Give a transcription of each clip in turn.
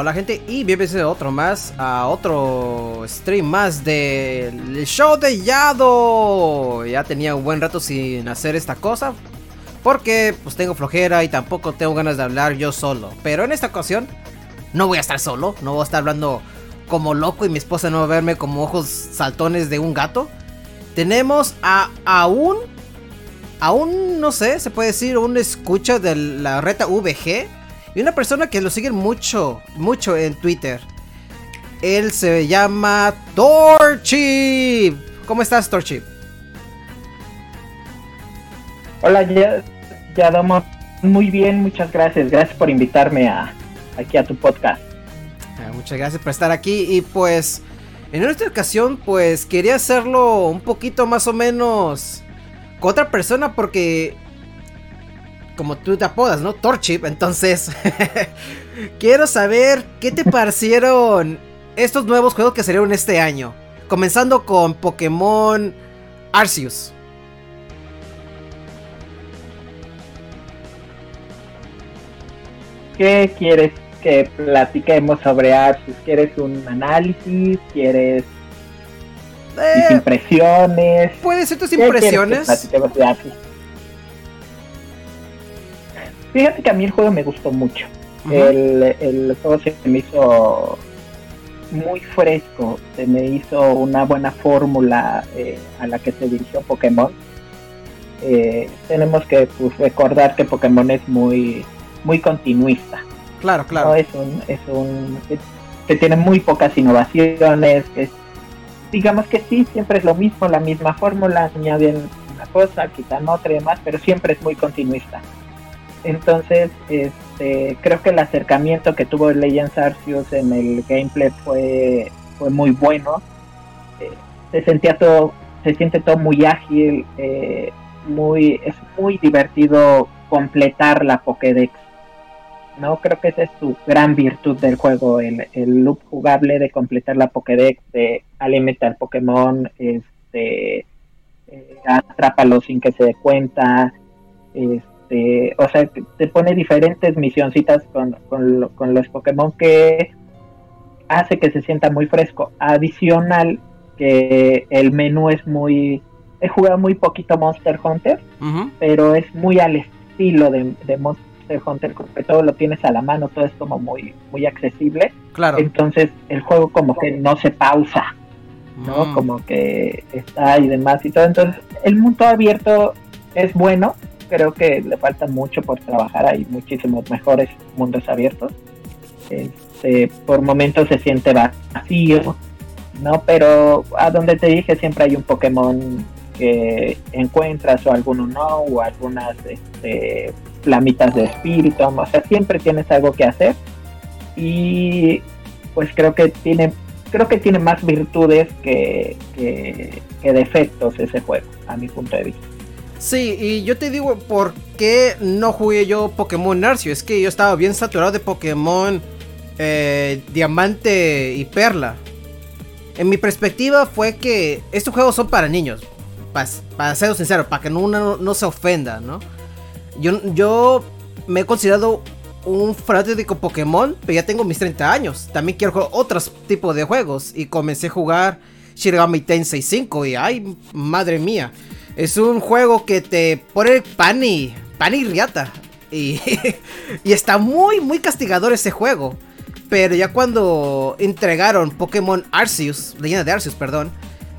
Hola, gente y bienvenidos a otro más, a otro stream más del show de Yado. Ya tenía un buen rato sin hacer esta cosa porque pues tengo flojera y tampoco tengo ganas de hablar yo solo. Pero en esta ocasión no voy a estar solo, no voy a estar hablando como loco y mi esposa no va a verme como ojos saltones de un gato. Tenemos a, a un, a un, no sé, se puede decir, un escucha de la reta VG y una persona que lo sigue mucho, mucho en Twitter. Él se llama Torchip. ¿Cómo estás, Torchip? Hola, ya, ya damos muy bien, muchas gracias. Gracias por invitarme a, aquí a tu podcast. Ah, muchas gracias por estar aquí y pues en esta ocasión pues quería hacerlo un poquito más o menos con otra persona porque como tú te apodas, ¿no? Torchip. Entonces, quiero saber qué te parecieron estos nuevos juegos que salieron este año. Comenzando con Pokémon Arceus. ¿Qué quieres que platiquemos sobre Arceus? ¿Quieres un análisis? ¿Quieres eh, impresiones? Puede ser tus impresiones. de Arceus? Fíjate que a mí el juego me gustó mucho. el, juego se me hizo muy fresco, se me hizo una buena fórmula eh, a la que se dirigió Pokémon. Eh, tenemos que pues, recordar que Pokémon es muy muy continuista. Claro, claro. Es un, es un que, tiene muy pocas innovaciones, que digamos que sí, siempre es lo mismo, la misma fórmula, añaden una cosa, quitan otra y demás, pero siempre es muy continuista. Entonces, este, creo que el acercamiento que tuvo Legends Arceus en el gameplay fue, fue muy bueno. Eh, se sentía todo, se siente todo muy ágil, eh, muy, es muy divertido completar la Pokédex. No, creo que esa es su gran virtud del juego, el, el loop jugable de completar la Pokédex, de alimentar Pokémon, este, eh, atrápalo sin que se dé cuenta, este, este, o sea, te pone diferentes misioncitas con, con, los Pokémon que hace que se sienta muy fresco. Adicional que el menú es muy... He jugado muy poquito Monster Hunter, pero es muy al estilo de, Monster Hunter, porque todo lo tienes a la mano, todo es como muy, muy accesible. Claro. Entonces el juego como que no se pausa, ¿no? Mm. Como que está y demás y todo. Entonces el mundo abierto es bueno, creo que le falta mucho por trabajar, hay muchísimos mejores mundos abiertos. Este, por momentos se siente vacío, ¿no? Pero a donde te dije siempre hay un Pokémon que encuentras o alguno no, o algunas este, flamitas de espíritu, o sea, siempre tienes algo que hacer y pues creo que tiene creo que tiene más virtudes que, que defectos ese juego, a mi punto de vista. Sí, y yo te digo por qué no jugué yo Pokémon Arceus. Es que yo estaba bien saturado de Pokémon eh, Diamante y Perla. En mi perspectiva fue que estos juegos son para niños. Para, ser sincero, para que uno no, se ofenda, ¿no? Yo, yo me he considerado un fanático Pokémon, pero ya tengo mis 30 años. También quiero jugar otros tipos de juegos. Y comencé a jugar Shirigami Tensei 5 y ay, madre mía. Es un juego que te pone pan y, y riata. Y, y está muy, muy castigador ese juego. Pero ya cuando entregaron Pokémon Arceus, leyenda de Arceus, perdón,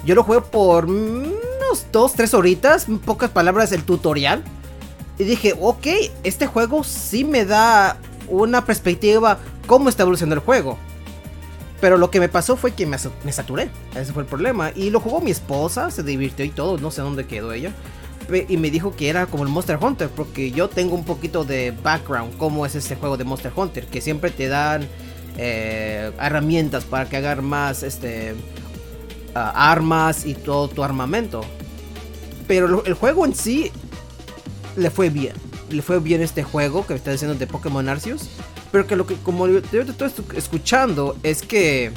yo lo juego por unos 2, 3 horitas, en pocas palabras, el tutorial. Y dije, ok, este juego sí me da una perspectiva cómo está evolucionando el juego. Pero lo que me pasó fue que me, saturé. Ese fue el problema. Y lo jugó mi esposa, se divirtió y todo. No sé dónde quedó ella. Y me dijo que era como el Monster Hunter. Porque yo tengo un poquito de background. Cómo es ese juego de Monster Hunter. Que siempre te dan eh, herramientas para que hagas más este, armas y todo tu armamento. Pero el juego en sí le fue bien. Le fue bien este juego que me está diciendo de Pokémon Arceus. Pero que lo que, como yo te estoy escuchando, es que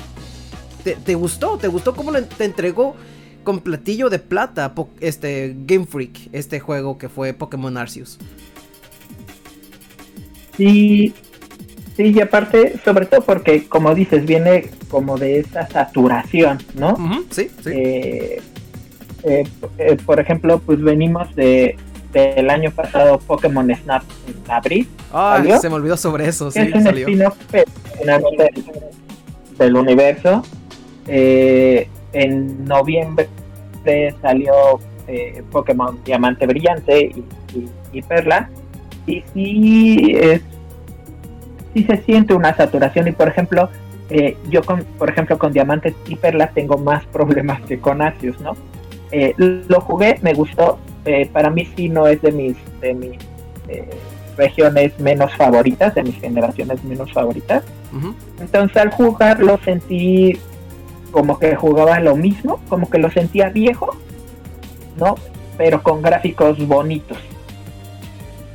te, gustó, te gustó cómo te entregó con platillo de plata este Game Freak, este juego que fue Pokémon Arceus. Sí, Sí, y aparte, sobre todo porque, como dices, viene como de esa saturación, ¿no? sí, sí. Eh, eh, eh, por ejemplo, pues venimos de del año pasado Pokémon Snap en abril. Ah, se me olvidó sobre eso, sí, es un salió. del universo. en noviembre salió Pokémon Diamante Brillante y, Perla. Y sí es sí se siente una saturación y por ejemplo eh, yo con, por ejemplo con diamantes y perlas tengo más problemas que con Asius, ¿no? Eh, lo jugué, me gustó, eh, para mí sí no es de mis de mis regiones menos favoritas, de mis generaciones menos favoritas. Entonces al jugar lo sentí como que jugaba lo mismo, como que lo sentía viejo, ¿no? Pero con gráficos bonitos.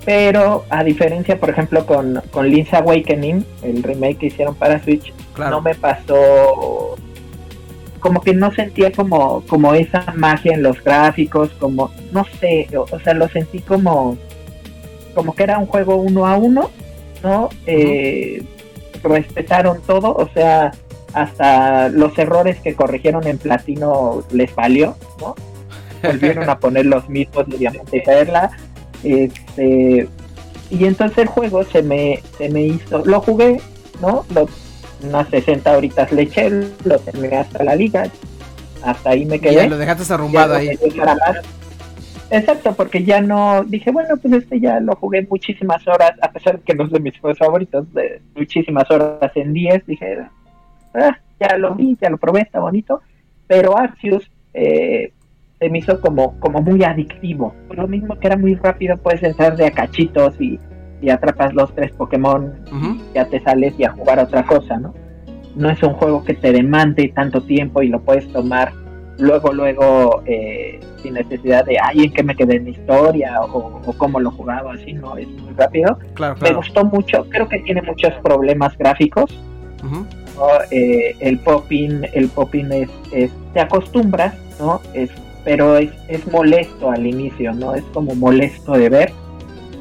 Pero a diferencia, por ejemplo, con, con Link's Awakening, el remake que hicieron para Switch, no me pasó como que no sentía como, como esa magia en los gráficos, como, no sé, o, sea, lo sentí como, como que era un juego uno a uno, ¿no? Eh, respetaron todo, o sea, hasta los errores que corrigieron en platino les valió, ¿no? Volvieron a poner los mismos de Diamante y Perla, este, y entonces el juego se me, se me hizo, lo jugué, ¿no? Lo, unas 60 horitas le eché, lo terminé hasta la liga, hasta ahí me quedé. Ya lo dejaste arrumbado ahí. Exacto, porque ya no, dije, bueno, pues este ya lo jugué muchísimas horas, a pesar de que no es de mis juegos favoritos, de muchísimas horas en 10, dije, ah, ya lo vi, ya lo probé, está bonito, pero Arceus, eh, se me hizo como, como muy adictivo. Lo mismo que era muy rápido, puedes entrar de a cachitos y, atrapas los tres Pokémon, ya te sales y a jugar otra cosa, ¿no? No es un juego que te demande tanto tiempo y lo puedes tomar luego, luego, eh, sin necesidad de, ay, en qué me quedé en mi historia o, cómo lo jugaba, así, ¿no? Es muy rápido. Me gustó mucho, creo que tiene muchos problemas gráficos. Eh, el popping, el popping es, es, te acostumbras, ¿no? Es pero es, es molesto al inicio, ¿no? Es como molesto de ver.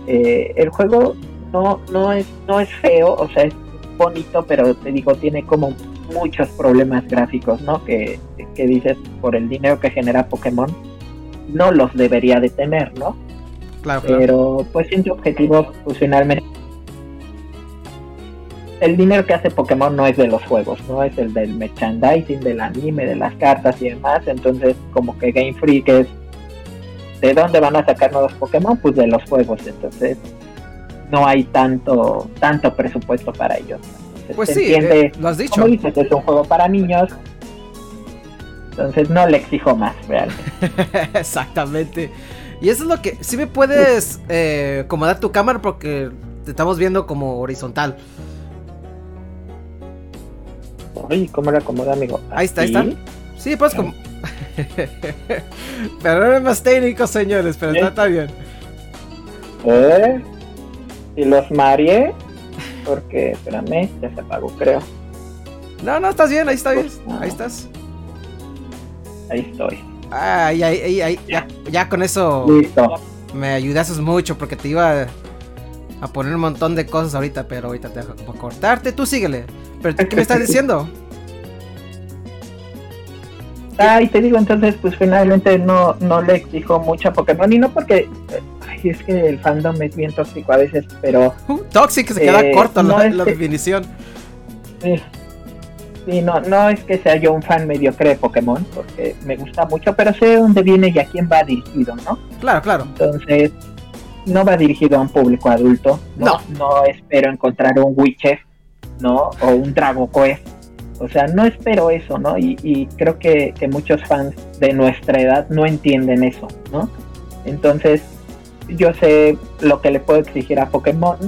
Eh, el juego no, no, es, no es feo, o sea, es bonito, pero te digo, tiene como muchos problemas gráficos, ¿no? Que, que dices, por el dinero que genera Pokémon, no los debería de tener, ¿no? Claro, claro. Pero pues en su objetivo, pues finalmente el dinero que hace Pokémon no es de los juegos, no es el del merchandising, del anime, de las cartas y demás. Entonces, como que Game Freak es de dónde van a sacar nuevos Pokémon, pues de los juegos. Entonces, no hay tanto tanto presupuesto para ellos. pues sí, eh, lo has dicho. Como dices, es un juego para niños. Entonces no le exijo más, realmente. Exactamente. Y eso es lo que. Si me puedes eh, acomodar tu cámara porque te estamos viendo como horizontal. Ay, ¿cómo la acomoda, amigo? Ahí está, ahí está. Sí, pues como. pero no es más técnico, señores, pero está, bien. ¿Eh? Y los mareé. Porque, espérame, ya se apagó, creo. No, no, estás bien, ahí está bien. Ahí estás. Ahí estoy. Ay, ay, ay, ya, ya con eso. Listo. Me ayudas mucho porque te iba a poner un montón de cosas ahorita, pero ahorita te dejo como cortarte. Tú síguele. ¿Pero qué me estás diciendo? Ay, te digo, entonces, pues finalmente no, no le exijo mucho a Pokémon. Y no porque. Ay, es que el fandom es bien tóxico a veces, pero. Uh, tóxico, se queda eh, corto la, definición. Sí, no, no es que sea yo un fan mediocre de Pokémon, porque me gusta mucho, pero sé dónde viene y a quién va dirigido, ¿no? Claro, claro. Entonces, no va dirigido a un público adulto. No, no, espero encontrar un Witcher, ¿no? O un Dragon Quest. O sea, no espero eso, ¿no? Y, creo que, muchos fans de nuestra edad no entienden eso, ¿no? Entonces, yo sé lo que le puedo exigir a Pokémon,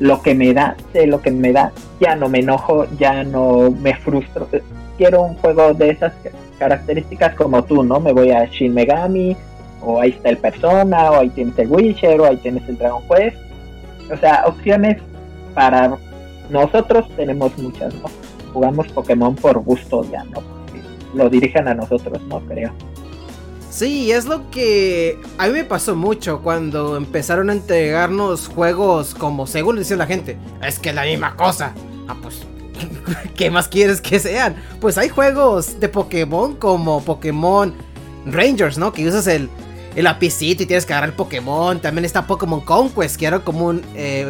lo que me da, sé lo que me da, ya no me enojo, ya no me frustro. Quiero un juego de esas características como tú, ¿no? Me voy a Shin Megami, o ahí está el Persona, o ahí tienes el Witcher, o ahí tienes el Dragon Quest. O sea, opciones para nosotros tenemos muchas, ¿no? Jugamos Pokémon por gusto ya, ¿no? lo dirigen a nosotros, ¿no? Creo. Sí, es lo que a mí me pasó mucho cuando empezaron a entregarnos juegos como según decía la gente, es que es la misma cosa. Ah, pues, ¿qué más quieres que sean? Pues hay juegos de Pokémon como Pokémon Rangers, ¿no? Que usas el, el lapicito y tienes que agarrar el Pokémon. También está Pokémon Conquest, que era como un... Eh,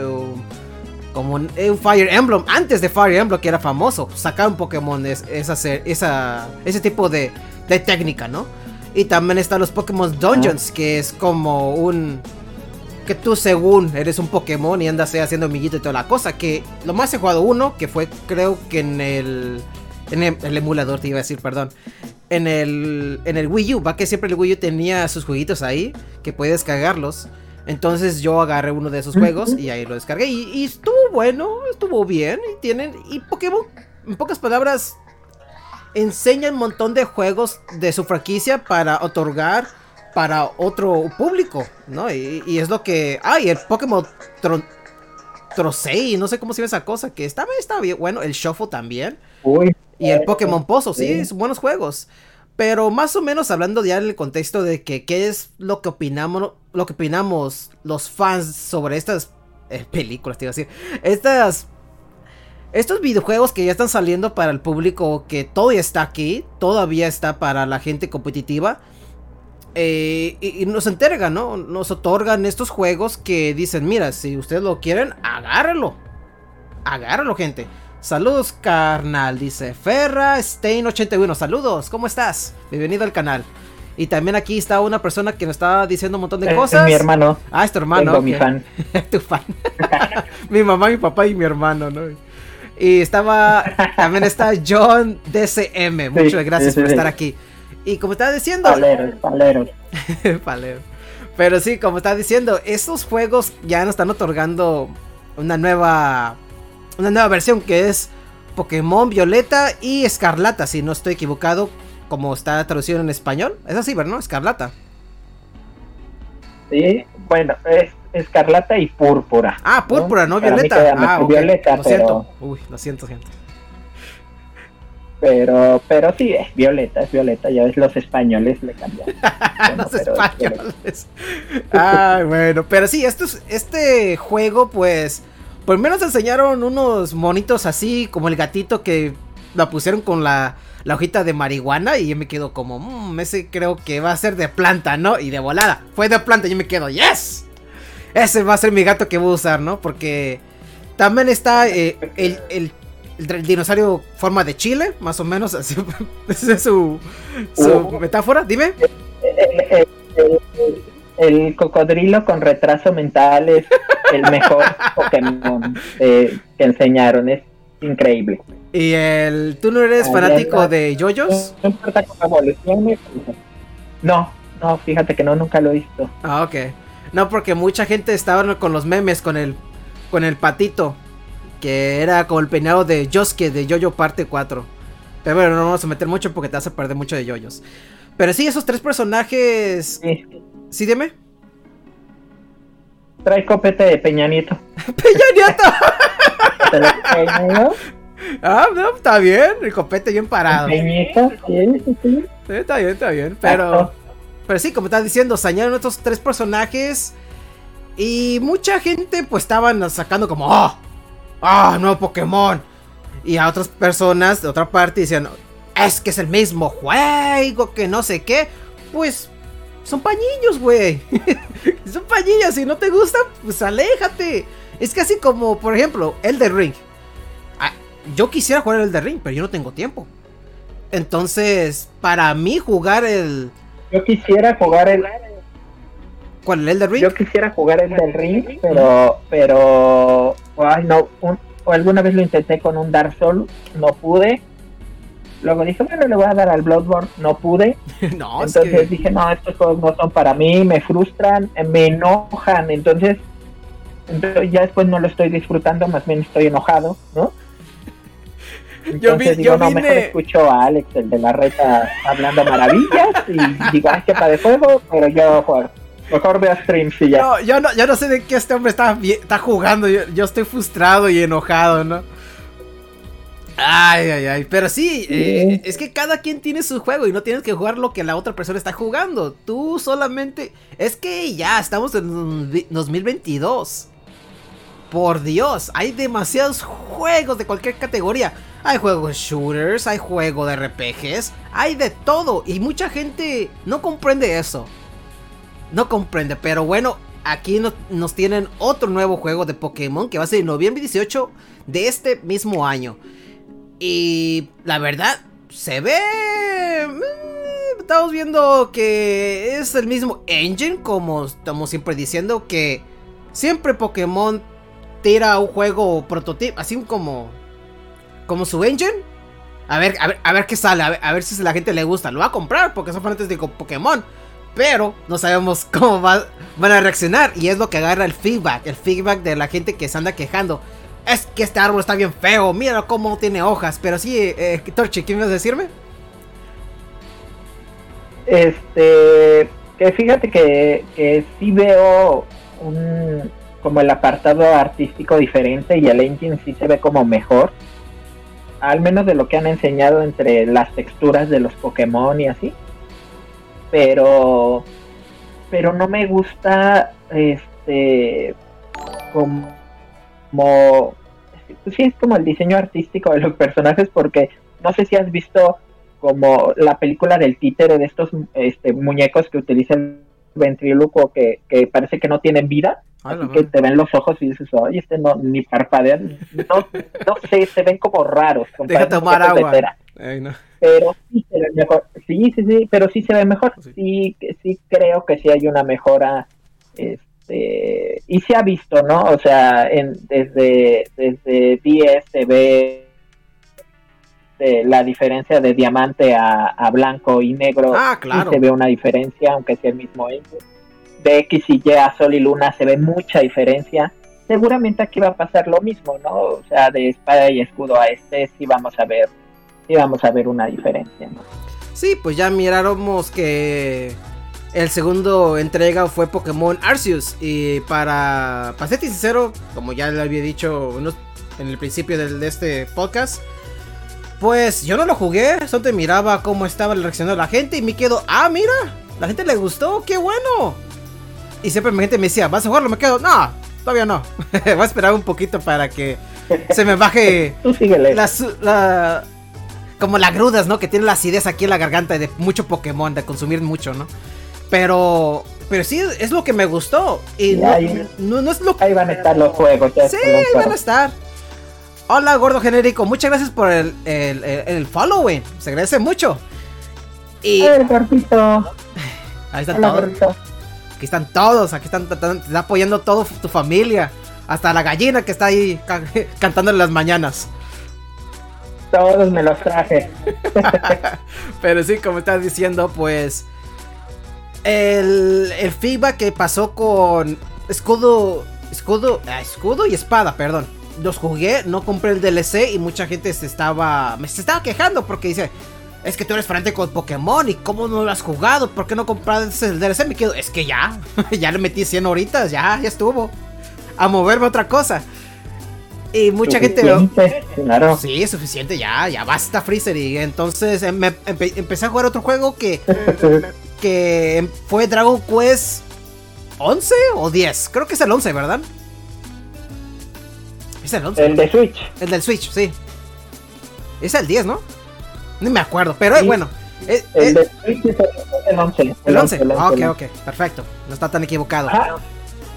como un, Fire Emblem, antes de Fire Emblem que era famoso, sacaron Pokémon es, esa, ese tipo de, de técnica, ¿no? Y también están los Pokémon Dungeons, que es como un... Que tú según eres un Pokémon y andas haciendo amiguito y toda la cosa. Que lo más he jugado uno, que fue creo que en el... En el, emulador te iba a decir, perdón. En el, en el Wii U, va que siempre el Wii U tenía sus jueguitos ahí, que puedes descargarlos. Entonces yo agarré uno de esos juegos y ahí lo descargué. Y, y, estuvo bueno, estuvo bien. Y tienen. Y Pokémon, en pocas palabras, enseña un montón de juegos de su franquicia para otorgar para otro público, ¿no? Y, es lo que... Ay, el Pokémon Trocei, no sé cómo se llama esa cosa, que está, está bien, bueno, el Shuffle también. y el Pokémon Pozo, sí, son buenos juegos. Pero más o menos hablando ya en el contexto de que qué es lo que opinamos, lo que opinamos los fans sobre estas eh, películas, te iba a decir, estas estos videojuegos que ya están saliendo para el público, que todavía está aquí, todavía está para la gente competitiva. Eh, y, nos entregan, ¿no? Nos otorgan estos juegos que dicen, mira, si ustedes lo quieren, agárralo. Agárralo, gente. Saludos, carnal, dice Ferra Stein81. Saludos, ¿cómo estás? Bienvenido al canal. Y también aquí está una persona que nos está diciendo un montón de cosas. Es mi hermano. Ah, es tu hermano. mi fan. tu fan. mi mamá, mi papá y mi hermano, ¿no? Y estaba, también está John DCM. Muchas gracias por estar aquí. Y como estaba diciendo... Palero, palero. palero. Pero sí, como estaba diciendo, estos juegos ya nos están otorgando una nueva... Una nueva versión que es Pokémon Violeta y Escarlata, si no estoy equivocado, como está traducido en español. Es así, ¿verdad? Escarlata. Sí, bueno, es escarlata y púrpura. Ah, púrpura, no, violeta. Ah, violeta, lo siento. Uy, lo siento, gente. Pero, pero sí, es violeta, es violeta. Ya ves, los españoles le cambian. los españoles. ah, bueno, pero sí, esto este juego, pues, por lo menos enseñaron unos monitos así, como el gatito que la pusieron con la, la hojita de marihuana y yo me quedo como, mmm, ese creo que va a ser de planta, ¿no? Y de volada, fue de planta y yo me quedo, yes. Ese va a ser mi gato que voy a usar, ¿no? Porque también está eh, el, dinosaurio forma de chile, más o menos. Así, esa es su, oh. metáfora. Dime. El, cocodrilo con retraso mental es el mejor Pokémon eh, que enseñaron. Es increíble. ¿Y el tú no eres fanático de yoyos? No, no, fíjate que no, nunca lo he visto. Ah, ok. No, porque mucha gente estaba con los memes con el con el patito. Que era como el peinado de Yosuke de Yoyo parte 4. Pero bueno, no vamos a meter mucho porque te vas a perder mucho de yoyos. Pero sí, esos tres personajes. Sí, ¿Sí dime. Trae copete de Peña Nieto. ¡Peña Nieto! ah, no, está bien, el copete bien parado. Peñito, sí, sí, sí. Está bien, está bien, pero. Pero sí, como estás diciendo, sañaron estos tres personajes. Y mucha gente pues estaban sacando como, ¡Oh! ¡Ah, nuevo Pokémon! Y a otras personas de otra parte decían, es que es el mismo juego, que no sé qué. Pues son pañillos, güey. son pañillos, si no te gustan, pues aléjate. Es casi como, por ejemplo, el de Ring. Ah, yo quisiera jugar el de Ring, pero yo no tengo tiempo. Entonces, para mí jugar el, yo quisiera jugar el. ¿Cuál? ¿El del Ring? Yo quisiera jugar el del Ring, pero. Pero. Ay, no. o alguna vez lo intenté con un Dark Souls, no pude. Luego dije, bueno, le voy a dar al Bloodborne, no pude. no, entonces dije, no, estos juegos no son para mí, me frustran, me enojan. Entonces, entonces, ya después no lo estoy disfrutando, más bien estoy enojado, ¿no? yo, vi, digo, yo no, mejor escucho a Alex, el de la reta, hablando maravillas y digo, ay, qué de juego, pero yo juego. Mejor veo streams y ya. No, yo no, yo no sé de qué este hombre está, está jugando. Yo, estoy frustrado y enojado, ¿no? Ay, ay, ay. Pero sí, eh, es que cada quien tiene su juego y no tienes que jugar lo que la otra persona está jugando. Tú solamente. Es que ya estamos en 2022. Por Dios, hay demasiados juegos de cualquier categoría. Hay juegos shooters, hay juegos de RPGs, hay de todo. Y mucha gente no comprende eso. No comprende, pero bueno, aquí nos tienen otro nuevo juego de Pokémon que va a ser en noviembre 18 de este mismo año. Y la verdad, se ve... Mm, estamos viendo que es el mismo engine, como estamos siempre diciendo, que siempre Pokémon tira un juego prototipo, así como... Como su engine. A ver, a ver, a ver qué sale, a ver, si a la gente le gusta. Lo va a comprar porque son fanáticos de Pokémon. Pero no sabemos cómo van a reaccionar. Y es lo que agarra el feedback. El feedback de la gente que se anda quejando es que este árbol está bien feo, mira cómo tiene hojas. Pero sí, eh, Torche, ¿qué me vas a decirme? Este, que fíjate que, que sí veo un, como el apartado artístico diferente y el engine sí se ve como mejor. Al menos de lo que han enseñado entre las texturas de los Pokémon y así. Pero, pero no me gusta, este, como como sí es como el diseño artístico de los personajes porque no sé si has visto como la película del títere de estos este, muñecos que utiliza el ventríloco que, que parece que no tienen vida así que te ven los ojos y dices oye este no ni parpadean no, no sé se ven como raros deja tomar agua. pero sí se ve mejor sí sí sí pero sí se ve mejor. Sí sí creo que sí hay una mejora este este, y se ha visto, ¿no? O sea, en, desde, desde 10 se ve la diferencia de diamante a, blanco y negro. Ah, claro. se ve una diferencia, aunque sea el mismo De X y Y a Sol y Luna se ve mucha diferencia. Seguramente aquí va a pasar lo mismo, ¿no? O sea, de espada y escudo a este sí vamos a ver, sí vamos a ver una diferencia, ¿no? Sí, pues ya miráramos que el segundo entrega fue Pokémon Arceus. Y para, para ser sincero, como ya le había dicho en el principio de, este podcast, pues yo no lo jugué. Solo miraba cómo estaba reaccionando la gente y me quedo, ah, mira, la gente le gustó, qué bueno. Y siempre la gente me decía, ¿vas a jugarlo? Me quedo, no, todavía no. Voy a esperar un poquito para que se me baje la, la, como la grudas, ¿no? Que tiene la acidez aquí en la garganta de mucho Pokémon, de consumir mucho, ¿no? Pero, pero sí, es lo que me gustó. Y, no, ahí, no, es lo Ahí van a estar los juegos. sí, ahí van a estar. Hola, gordo genérico. Muchas gracias por el, el, el, following. Se agradece mucho. Y. El gordito. Ahí están todos. Aquí están todos. Aquí están, están, apoyando todo tu familia. Hasta la gallina que está ahí cantando en las mañanas. Todos me los traje. Pero sí, como estás diciendo, pues el, el feedback que pasó con escudo, escudo, ah, escudo y espada, perdón. Los jugué, no compré el DLC y mucha gente se estaba, me se estaba quejando porque dice, es que tú eres fanático de Pokémon y cómo no lo has jugado, ¿por qué no compraste el DLC? Me quedo, es que ya, ya le metí 100 horitas, ya, ya estuvo. A moverme otra cosa. Y mucha gente. Claro. Sí, es suficiente, ya, ya basta Freezer. Y entonces em, empecé a jugar otro juego que que fue Dragon Quest 11 o 10. Creo que es el 11, ¿verdad? Es el 11. El de Switch. El del Switch, sí. Es el 10, ¿no? Ni me acuerdo, pero es bueno. Eh, el eh, de Switch es el 11. El 11. ok, ok, perfecto. No está tan equivocado.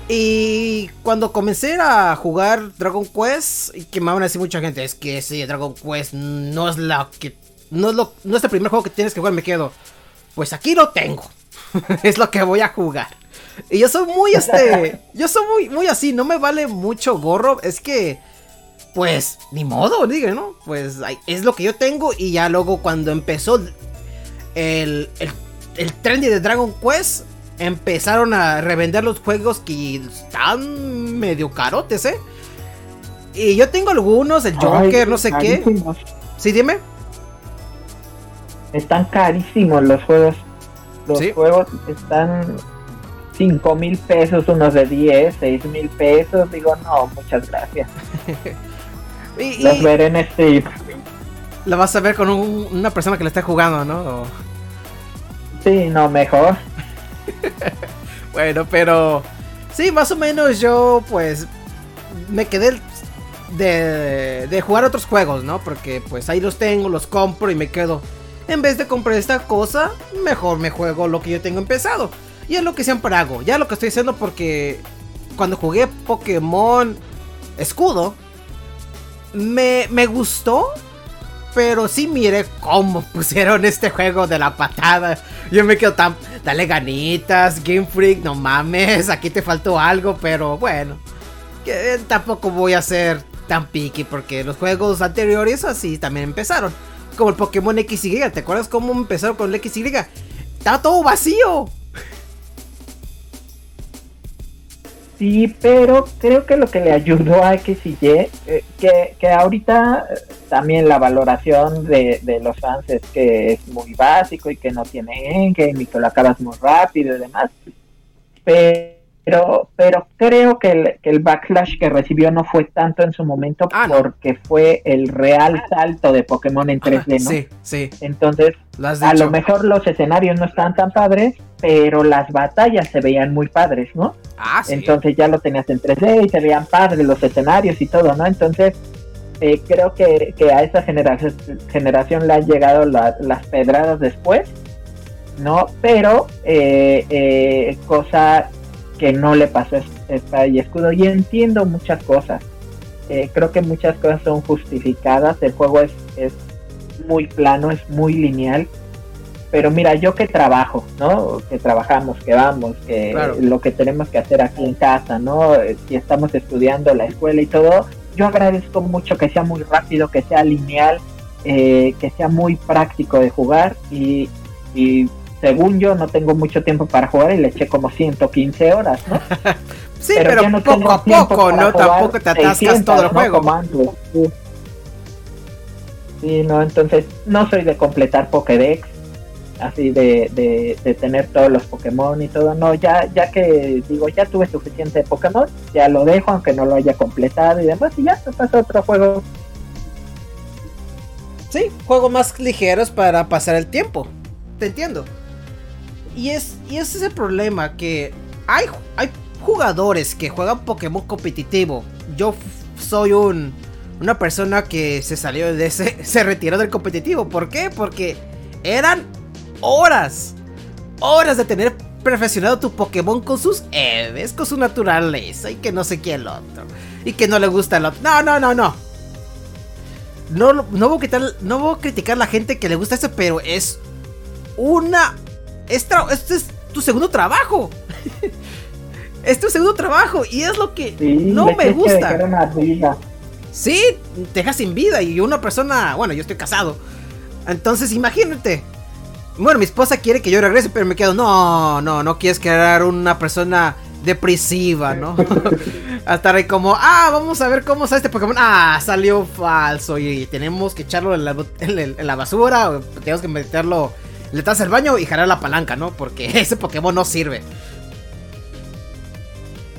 Y cuando comencé a jugar Dragon Quest, y que me van a decir mucha gente, es que sí, Dragon Quest no es la que. No es, lo, no es el primer juego que tienes que jugar, me quedo pues aquí lo tengo. es lo que voy a jugar. Y yo soy muy este, yo soy muy muy así, no me vale mucho gorro, es que pues ni modo, diga, ¿no? Pues es lo que yo tengo y ya luego cuando empezó el, el, el trendy de Dragon Quest, empezaron a revender los juegos que están medio carotes, ¿eh? Y yo tengo algunos, el Joker, no sé qué. Sí, dime. Están carísimos los juegos. Los juegos están 5 mil pesos, unos de 10, 6 mil pesos. Digo, no, muchas gracias. los veré en este. la vas a ver con una persona que le está jugando, ¿no? Sí, no, mejor. bueno, pero sí, más o menos yo pues me quedé de, de jugar otros juegos, ¿no? Porque pues ahí los tengo, los compro y me quedo. En vez de comprar esta cosa, mejor me juego lo que yo tengo empezado. Y es lo que siempre hago. Ya lo que estoy haciendo porque cuando jugué Pokémon Escudo, me, me gustó. Pero sí mire cómo pusieron este juego de la patada. Yo me quedo tan... Dale ganitas, Game Freak, no mames, aquí te faltó algo, pero bueno. Que tampoco voy a ser tan picky porque los juegos anteriores así también empezaron. Como el Pokémon XY, ¿te acuerdas cómo empezaron con el XY? Estaba todo vacío. Sí, pero creo que lo que le ayudó a XY, eh, que, que ahorita eh, también la valoración de, de, los fans es que es muy básico y que no tiene endgame y que lo acabas muy rápido y demás. Pero pero, pero creo que el, que el backlash que recibió no fue tanto en su momento ah, porque fue el real salto de Pokémon en 3D, ¿no? Sí, sí. Entonces, a lo mejor los escenarios no estaban tan padres, pero las batallas se veían muy padres, ¿no? Ah, sí. Entonces ya lo tenías en 3D y se veían padres los escenarios y todo, ¿no? Entonces, eh, creo que, que, a esa generación, generación le han llegado las pedradas después, ¿no? Pero, eh, eh, cosa que no le pasó a y Escudo y entiendo muchas cosas. Eh, creo que muchas cosas son justificadas, el juego es, es muy plano, es muy lineal. Pero mira, yo que trabajo, ¿no? Que trabajamos, que vamos, que lo que tenemos que hacer aquí en casa, ¿no? Si estamos estudiando la escuela y todo, yo agradezco mucho que sea muy rápido, que sea lineal, eh, que sea muy práctico de jugar y, y según yo no tengo mucho tiempo para jugar y le eché como 115 horas, ¿no? sí, pero, poco a poco, ¿no? Tampoco te atascas todo el juego. sí. no, entonces no soy de completar Pokédex, así de, de, tener todos los Pokémon y todo, no, ya, ya que digo, ya tuve suficiente Pokémon, ya lo dejo aunque no lo haya completado y demás, y ya se pasa otro juego. Sí, juegos más ligeros para pasar el tiempo. Te entiendo. Y es, y ese es el problema, que hay, hay jugadores que juegan Pokémon competitivo. Yo soy un, una persona que se salió de ese, se retiró del competitivo. ¿Por qué? Porque eran horas, horas de tener perfeccionado tu Pokémon con sus Eves, con su naturaleza y que no sé qué el otro. Y que no le gusta el otro. No, no, no, no. No, no, voy a quitar, no voy a criticar a la gente que le gusta eso, pero es una este es tu segundo trabajo. es tu segundo trabajo y es lo que no me gusta. Sí, te dejas sin vida y una persona, bueno, yo estoy casado. Entonces, imagínate. Bueno, mi esposa quiere que yo regrese, pero me quedo, no, no, no quieres crear una persona depresiva, ¿no? a estar ahí como, ah, vamos a ver cómo sale este Pokémon. Ah, salió falso y tenemos que echarlo en la, en la basura, tenemos que meterlo le das el baño y jalar la palanca, ¿no? Porque ese Pokémon no sirve.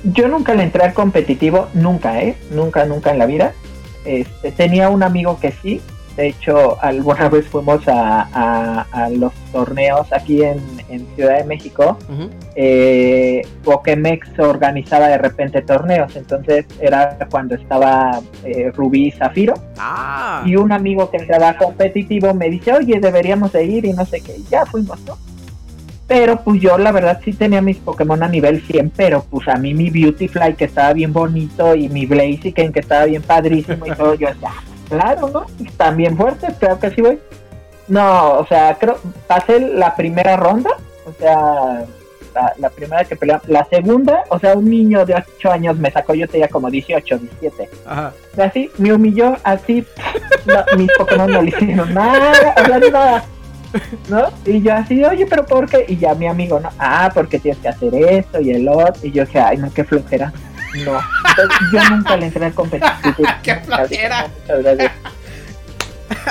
Yo nunca le entré al competitivo, nunca, ¿eh? Nunca, nunca en la vida. Este, tenía un amigo que sí, de hecho, alguna vez fuimos a, los torneos aquí en, Ciudad de México. Eh, Pokémex organizaba de repente torneos, entonces era cuando estaba eh, Rubí y Zafiro. Ah. Y un amigo que entraba competitivo me dice, oye, deberíamos de ir y no sé qué. ya fuimos, ¿no? Pero pues yo la verdad sí tenía mis Pokémon a nivel 100, pero pues a mí mi Beautyfly que estaba bien bonito y mi Blaziken que estaba bien padrísimo y todo, yo ya Claro, ¿no? También fuerte, creo que sí voy. No, o sea, creo, pasé la primera ronda, o sea, la, primera que peleamos, la segunda, o sea, un niño de 8 años me sacó, yo tenía como 18, 17. Ajá. Así, me humilló, así, mis Pokémon no le hicieron nada, o sea, nada. ¿No? Y yo así, oye, pero ¿por qué? Y ya mi amigo, ¿no? Ah, porque tienes que hacer esto y el otro. Y yo dije, ay, no, qué flojera. No. yo nunca le entré al competitivo. ¡Qué flojera!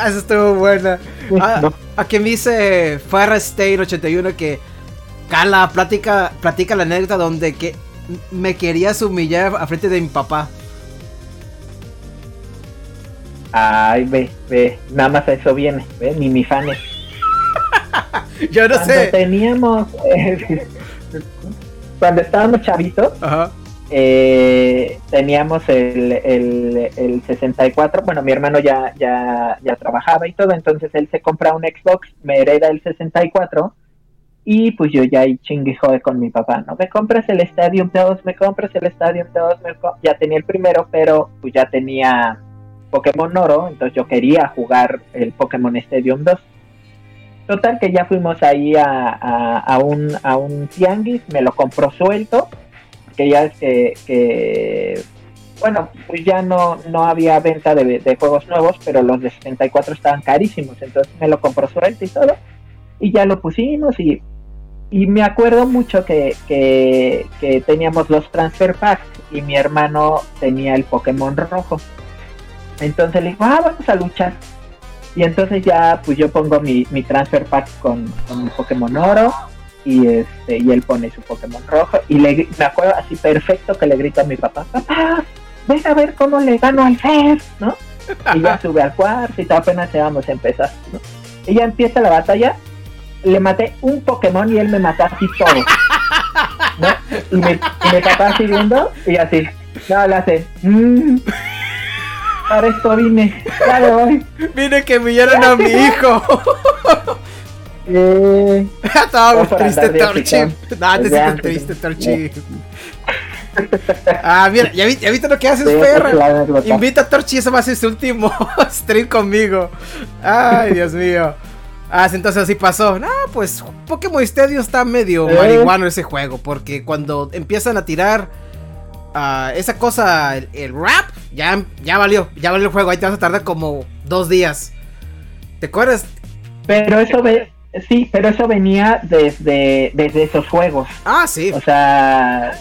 Eso estuvo buena. Ah, a, quien dice State 81 que Cala platica, platica la anécdota donde que me querías humillar a frente de mi papá. Ay, ve, ve, nada más a eso viene, ve, ni mi fanes. Yo no Cuando sé. teníamos, eh, cuando estábamos chavitos, Ajá. Eh, teníamos el, el, el 64, bueno, mi hermano ya, ya, ya trabajaba y todo, entonces él se compra un Xbox, me hereda el 64 y pues yo ya ahí chingue jode con mi papá, ¿no? Me compras el Stadium 2, me compras el Stadium 2, me ya tenía el primero, pero pues ya tenía Pokémon Oro, entonces yo quería jugar el Pokémon Stadium 2. Total que ya fuimos ahí a, a un, a un tianguis, me lo compró suelto, que ya es que, que bueno, pues ya no, no había venta de, juegos nuevos, pero los de 64 estaban carísimos, entonces me lo compró suelto y todo, y ya lo pusimos y, y me acuerdo mucho que, que, que teníamos los transfer packs y mi hermano tenía el Pokémon rojo. Entonces le digo, ah, vamos a luchar. Y entonces ya, pues yo pongo mi, mi transfer pack con, con Pokémon oro y este y él pone su Pokémon rojo y le me acuerdo así perfecto que le grito a mi papá, papá, ven a ver cómo le gano al Fer, ¿no? Y ya sube al cuarto y todo, apenas se vamos a empezar, ¿no? Y ya empieza la batalla, le maté un Pokémon y él me mató así todo, ¿no? Y mi, y mi papá así viendo y así, no, le hace, "Mm, para esto vine, ya me voy. Vine que humillaron a mi hijo. Eh, Estaba muy triste Torchi. No, te Desde sientes antes. triste Torchi. Ah, mira, ¿ya, vi- ya viste lo que haces, sí, perra? Invita a Torchi, eso va a ser su último stream conmigo. Ay, Dios mío. Ah, entonces así pasó. No, pues Pokémon Stadium está medio ¿Eh? marihuano ese juego. Porque cuando empiezan a tirar ah, esa cosa, el, el rap, ya, ya valió. Ya valió el juego. Ahí te vas a tardar como dos días. ¿Te acuerdas? Pero eso ve, sí, pero eso venía desde, desde esos juegos. Ah, sí. O sea,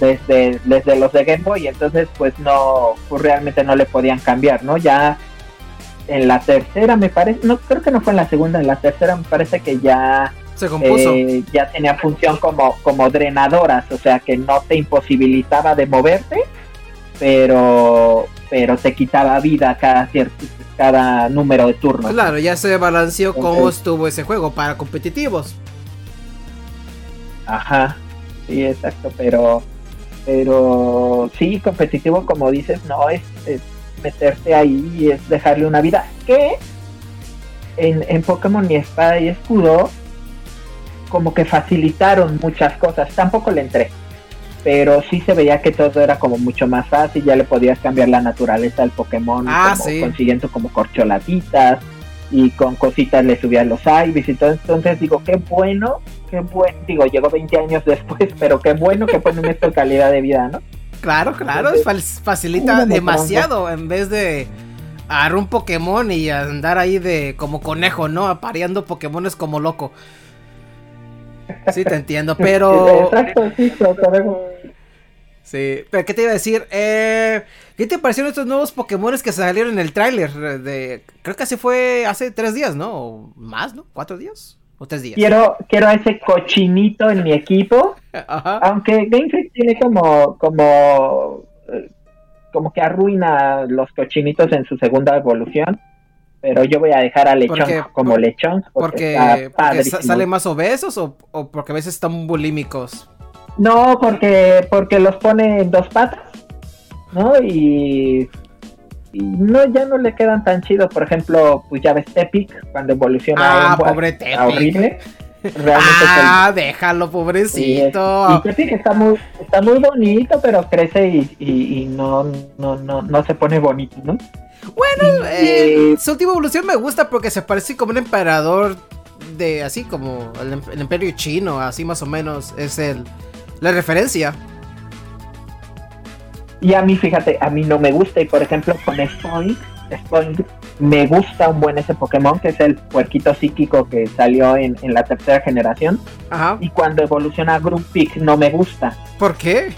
desde, desde los de Game Boy. Entonces, pues no, pues realmente no le podían cambiar, ¿no? Ya en la tercera, me parece, no creo que no fue en la segunda, en la tercera me parece que ya, Se compuso. eh, ya tenía función como, como drenadoras, o sea que no te imposibilitaba de moverte, pero, pero te quitaba vida cada cierto, cada número de turnos. Claro, ya se balanceó cómo Entonces- estuvo ese juego para competitivos. Ajá, sí, exacto, pero, pero sí, competitivo, como dices, no es, es meterte ahí y es dejarle una vida. Que en, en Pokémon y Espada y Escudo, como que facilitaron muchas cosas. Tampoco le entré, pero sí se veía que todo era como mucho más fácil. Ya le podías cambiar la naturaleza al Pokémon, Ah, como sí. consiguiendo como corcholatitas y con cositas le subían los Ibis y todo. Entonces digo, qué bueno, qué bueno. Digo, llegó 20 años después, pero qué bueno que ponen esto en calidad de vida, ¿no? Claro, claro, fa- facilita demasiado en vez de agarrar un Pokémon y andar ahí de como conejo, ¿no? Apareando Pokémones como loco. Sí, te entiendo, pero... Exacto, sí, pero sabemos. Sí, pero ¿qué te iba a decir? Eh, ¿Qué te parecieron estos nuevos Pokémones que salieron en el tráiler? de Creo que así fue hace tres días, ¿no? O más, ¿no? ¿Cuatro días? ¿O tres días? Quiero, quiero a ese cochinito en mi equipo. Ajá. Aunque Game Freak tiene como, como, eh, como que arruina los cochinitos en su segunda evolución. Pero yo voy a dejar a Lechón Porque- como por- Lechón. Porque, porque padrísimo. salen más obesos o, o porque a veces están bulímicos. No, porque, porque los pone en dos patas, ¿no? Y, y no, ya no le quedan tan chidos. Por ejemplo, pues ya ves Epic cuando evoluciona Ah, pobre Tepic. horrible. Realmente Ah, déjalo, pobrecito. y, y Tepic está muy, está muy bonito, pero crece y, y, y no, no, no, no se pone bonito, ¿no? Bueno, eh, su última evolución me gusta porque se parece como un emperador de así como el, em- el imperio chino, así más o menos es el la referencia. Y a mí, fíjate, a mí no me gusta. Y por ejemplo, con Spoink, Me gusta un buen ese Pokémon, que es el puerquito psíquico que salió en, en la tercera generación. Ajá. Y cuando evoluciona a Grumpig no me gusta. ¿Por qué?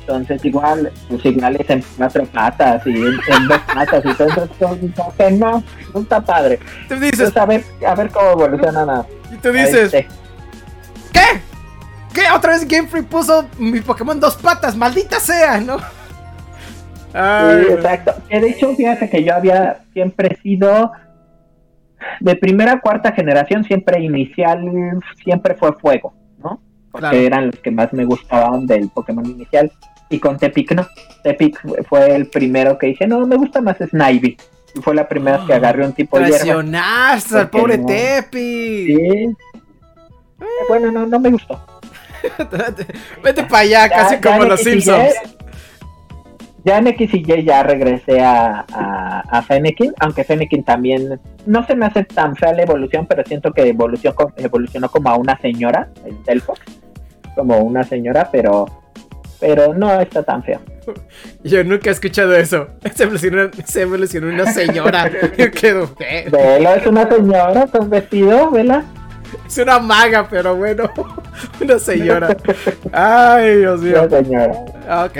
Entonces igual, pues igual es en cuatro patas y en, en dos patas y todo eso. que no, no está padre. Tú dices, Entonces a ver, a ver cómo evolucionan a, y tú dices, este. ¿qué? ¿Qué? Otra vez Game Freak puso mi Pokémon dos patas, maldita sea, ¿no? Sí, exacto. de hecho, fíjate que yo había siempre sido de primera a cuarta generación, siempre inicial, siempre fue fuego, ¿no? Porque eran los que más me gustaban del Pokémon inicial. Y con Tepic no. Tepic fue el primero que dije, no, me gusta más Snivy. Y fue la primera que agarré un tipo de Traicionaste al pobre Tepic. Sí. Bueno, no, no me gustó. Vete para allá, casi como los Simpsons. Ya en X y Y ya regresé a, a, Fennekin, aunque Fennekin también no se me hace tan fea la evolución, pero siento que evolucionó, evolucionó como a una señora, el Delphox, como una señora, pero pero no está tan feo. Yo nunca he escuchado eso. Se evolucionó, se evolucionó una señora. Yo quedo. Vela, es una señora con vestido, vela. Es una maga, pero bueno. Una señora. Ay, Dios mío. Una señora. Ok.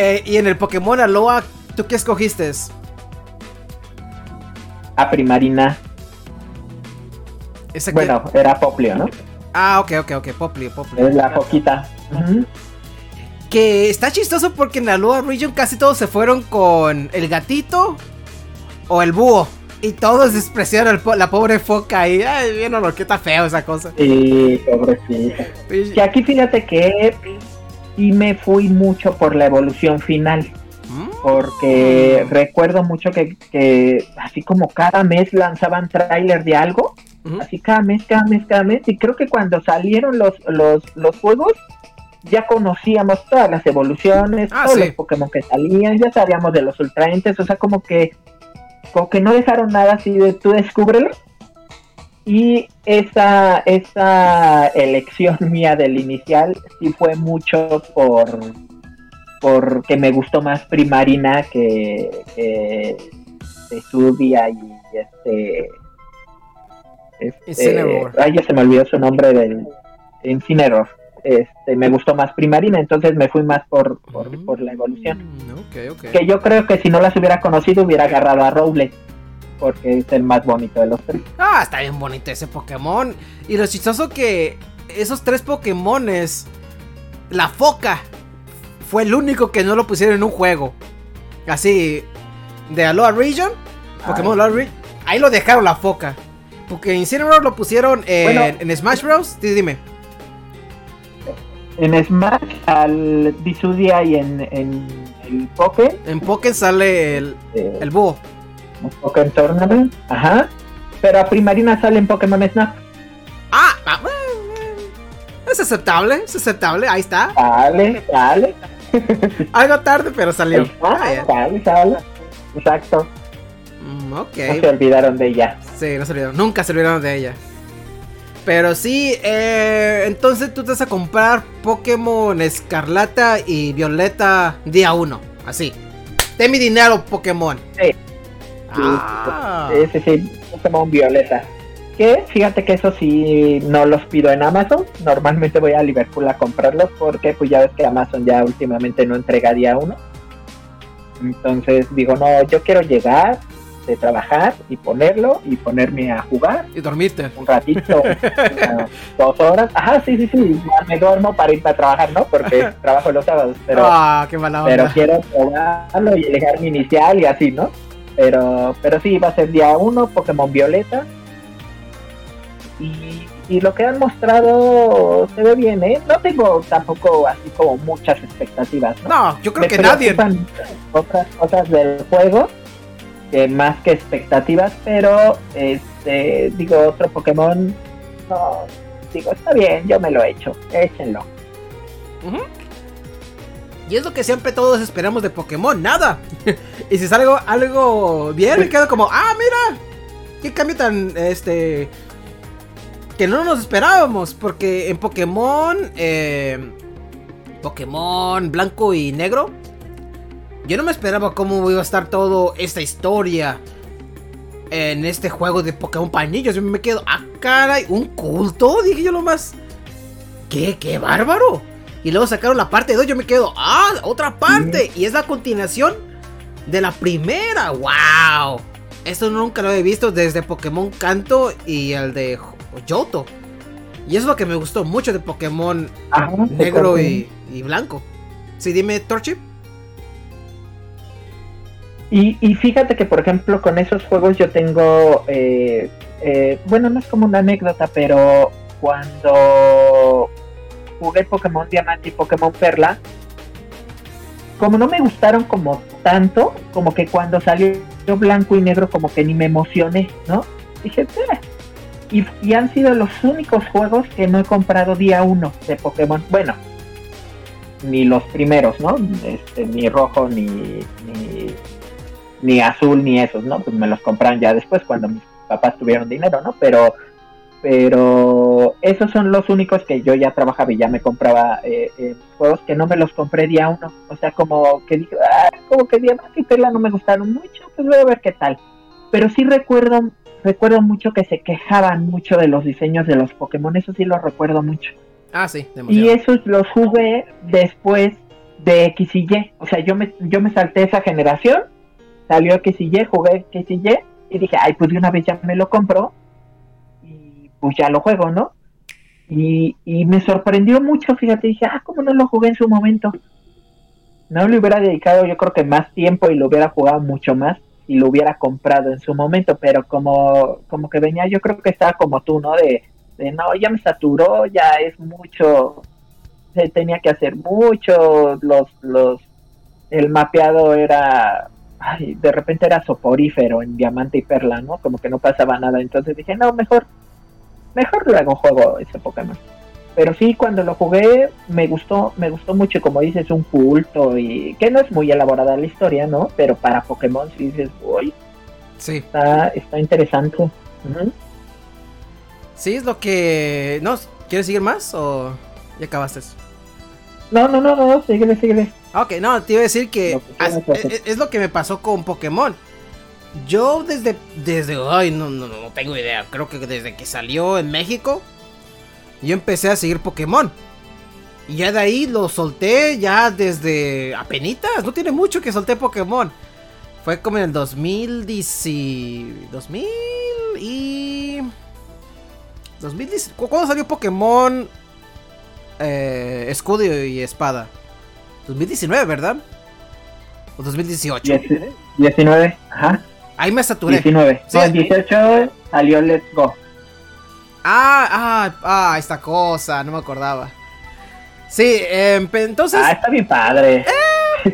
Eh, y en el Pokémon Aloha, ¿tú qué escogiste? A Primarina. bueno, era Poplio, ¿no? Ah, ok, ok, ok. Poplio, Poplio. Es la poquita. Que está chistoso porque en Aloha Region casi todos se fueron con el gatito o el búho. Y todos despreciaron la pobre foca ahí. Ay, bien, no, que está feo esa cosa. Sí, pobrecita. Que aquí fíjate que sí me fui mucho por la evolución final. Mm. Porque recuerdo mucho que, así como cada mes lanzaban tráiler de algo, así cada mes, cada mes, cada mes, y creo que cuando salieron los, los, los juegos, ya conocíamos todas las evoluciones, ah, todos los Pokémon que salían, ya sabíamos de los ultraentes, o sea, como que, como que no dejaron nada así de tú descúbrelo. Y esa, esa elección mía del inicial sí fue mucho por porque me gustó más Primarina que, que Estudia y este, este ay ya se me olvidó su nombre del Incineroar este me gustó más Primarina entonces me fui más por, por, mm, la evolución. que yo creo que si no las hubiera conocido hubiera agarrado a Rowlet porque es el más bonito de los tres. Ah, está bien bonito ese Pokémon. Y lo chistoso que esos tres Pokémones, la foca, fue el único que no lo pusieron en un juego. Así, de Aloha Region, Pokémon Aloha Region, ahí lo dejaron la foca. Porque Incineroar lo pusieron en, Smash Bros. dime. En Smash, al Bisudia y en, en el Poké. En Poké sale el, eh, el búho. Pokémon Tournament, ajá. Pero a Primarina sale en Pokémon Snap. Ah, ah es aceptable, es aceptable, ahí está. Sale, sale. Algo tarde, pero salió. Ah, sale, sale. Exacto. Mm, ok. No se olvidaron de ella. Sí, no se olvidaron. Nunca se olvidaron de ella. Pero sí, eh, entonces tú te vas a comprar Pokémon Escarlata y Violeta día 1. Así. Ten mi dinero, Pokémon. Sí. Ah. Ese sí, Pokémon Violeta. Que fíjate que eso sí no los pido en Amazon. Normalmente voy a Liverpool a comprarlos porque pues ya ves que Amazon ya últimamente no entrega día uno. Entonces digo, no, yo quiero llegar de trabajar y ponerlo y ponerme a jugar. Y dormirte. Un ratito, dos horas. Ajá, sí, sí, sí. Me duermo para ir a trabajar, ¿no? Porque trabajo los sábados. Pero, ah, qué mala pero quiero probarlo y dejar mi inicial y así, ¿no? Pero, pero sí, va a ser día uno, Pokémon Violeta. Y, lo que han mostrado se ve bien, ¿eh? No tengo tampoco así como muchas expectativas. No, yo creo que nadie. Otras cosas del juego, que más que expectativas, pero este, digo, otro Pokémon, no, digo, está bien, yo me lo he hecho, échenlo. Y es lo que siempre todos esperamos de Pokémon, nada. y si salgo algo bien, me quedo como, ah, mira, qué cambio tan, este, que no nos esperábamos. Porque en Pokémon, eh, Pokémon blanco y negro, yo no me esperaba cómo iba a estar todo esta historia en este juego de Pokémon Panillos. Yo me quedo, ah, caray, un culto, dije yo lo más. ¿Qué, qué bárbaro? Y luego sacaron la parte 2, yo me quedo, ah, otra parte. Y es la continuación de la primera. ¡Wow! Esto nunca lo he visto desde Pokémon Canto y el de Yoto. Y eso es lo que me gustó mucho de Pokémon negro y, blanco. Sí, dime, Torchip. Y, y, fíjate que, por ejemplo, con esos juegos yo tengo, eh, eh, bueno, no es como una anécdota, pero cuando jugué Pokémon Diamante y Pokémon Perla, como no me gustaron como tanto, como que cuando salió blanco y negro, como que ni me emocioné, ¿no? Dije, y, y, han sido los únicos juegos que no he comprado día uno de Pokémon. Bueno, ni los primeros, ¿no? Este, ni rojo, ni, ni ni azul ni esos, ¿no? Pues me los compraron ya después cuando mis papás tuvieron dinero, ¿no? Pero pero esos son los únicos que yo ya trabajaba y ya me compraba eh, eh, juegos que no me los compré día uno. O sea, como que dije, ah, como que Diamante y Perla no me gustaron mucho, pues voy a ver qué tal. Pero sí recuerdo, recuerdo mucho que se quejaban mucho de los diseños de los Pokémon, eso sí lo recuerdo mucho. Ah, sí, Y esos los jugué después de X y Y. O sea, yo me, yo me salté esa generación salió X y Y, jugué X y Y, y dije, ay, pues de una vez ya me lo compro, pues ya lo juego, ¿no? Y, y me sorprendió mucho, fíjate, dije, ah, ¿cómo no lo jugué en su momento? No le hubiera dedicado yo creo que más tiempo y lo hubiera jugado mucho más y lo hubiera comprado en su momento, pero como, como que venía, yo creo que estaba como tú, ¿no? De, de no, ya me saturó, ya es mucho, se tenía que hacer mucho, los, los, el mapeado era ay, de repente era soporífero en diamante y perla, ¿no? Como que no pasaba nada. Entonces dije, no, mejor, mejor luego juego ese Pokémon. Pero sí, cuando lo jugué, me gustó, me gustó mucho, como dices, un culto y que no es muy elaborada la historia, ¿no? Pero para Pokémon sí dices, uy, sí. está, está interesante. Sí, es lo que... ¿No? ¿Quieres seguir más o ya acabaste? No, no, no, no, síguele, síguele. Ok, no, te iba a decir que es, lo que me pasó con Pokémon. Yo desde, desde, ay, no, no, no tengo idea, creo que desde que salió en México, yo empecé a seguir Pokémon. Y ya de ahí lo solté ya desde apenitas, no tiene mucho que solté Pokémon. Fue como en el 2010, 2000 y... 2010, ¿cuándo salió Pokémon eh, Escudo y Espada? 2019, ¿verdad? ¿O 2018? 19, ajá. Ahí me saturé. 19. Sí, 18 salió Let's Go. Ah, ah, ah, esta cosa, no me acordaba. Sí, eh, entonces. Ah, está bien padre. Eh,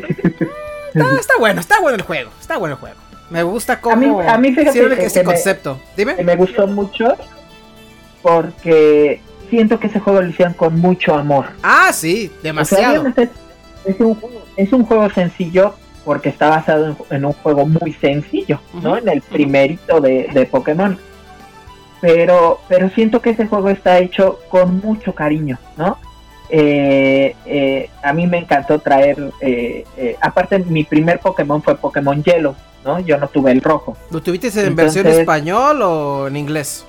está, bueno, está bueno el juego. Está bueno el juego. Me gusta cómo. A mí, a mí fíjate que ese concepto. Dime. Me gustó mucho porque siento que ese juego lo hicieron con mucho amor. Ah, sí, demasiado es un, es un juego sencillo porque está basado en, un juego muy sencillo, ¿no? En el primerito de, de, Pokémon. Pero, pero siento que ese juego está hecho con mucho cariño, ¿no? Eh, eh, a mí me encantó traer, eh, aparte mi primer Pokémon fue Pokémon Hielo, ¿no? Yo no tuve el rojo. ¿Lo tuviste en versión español o en inglés?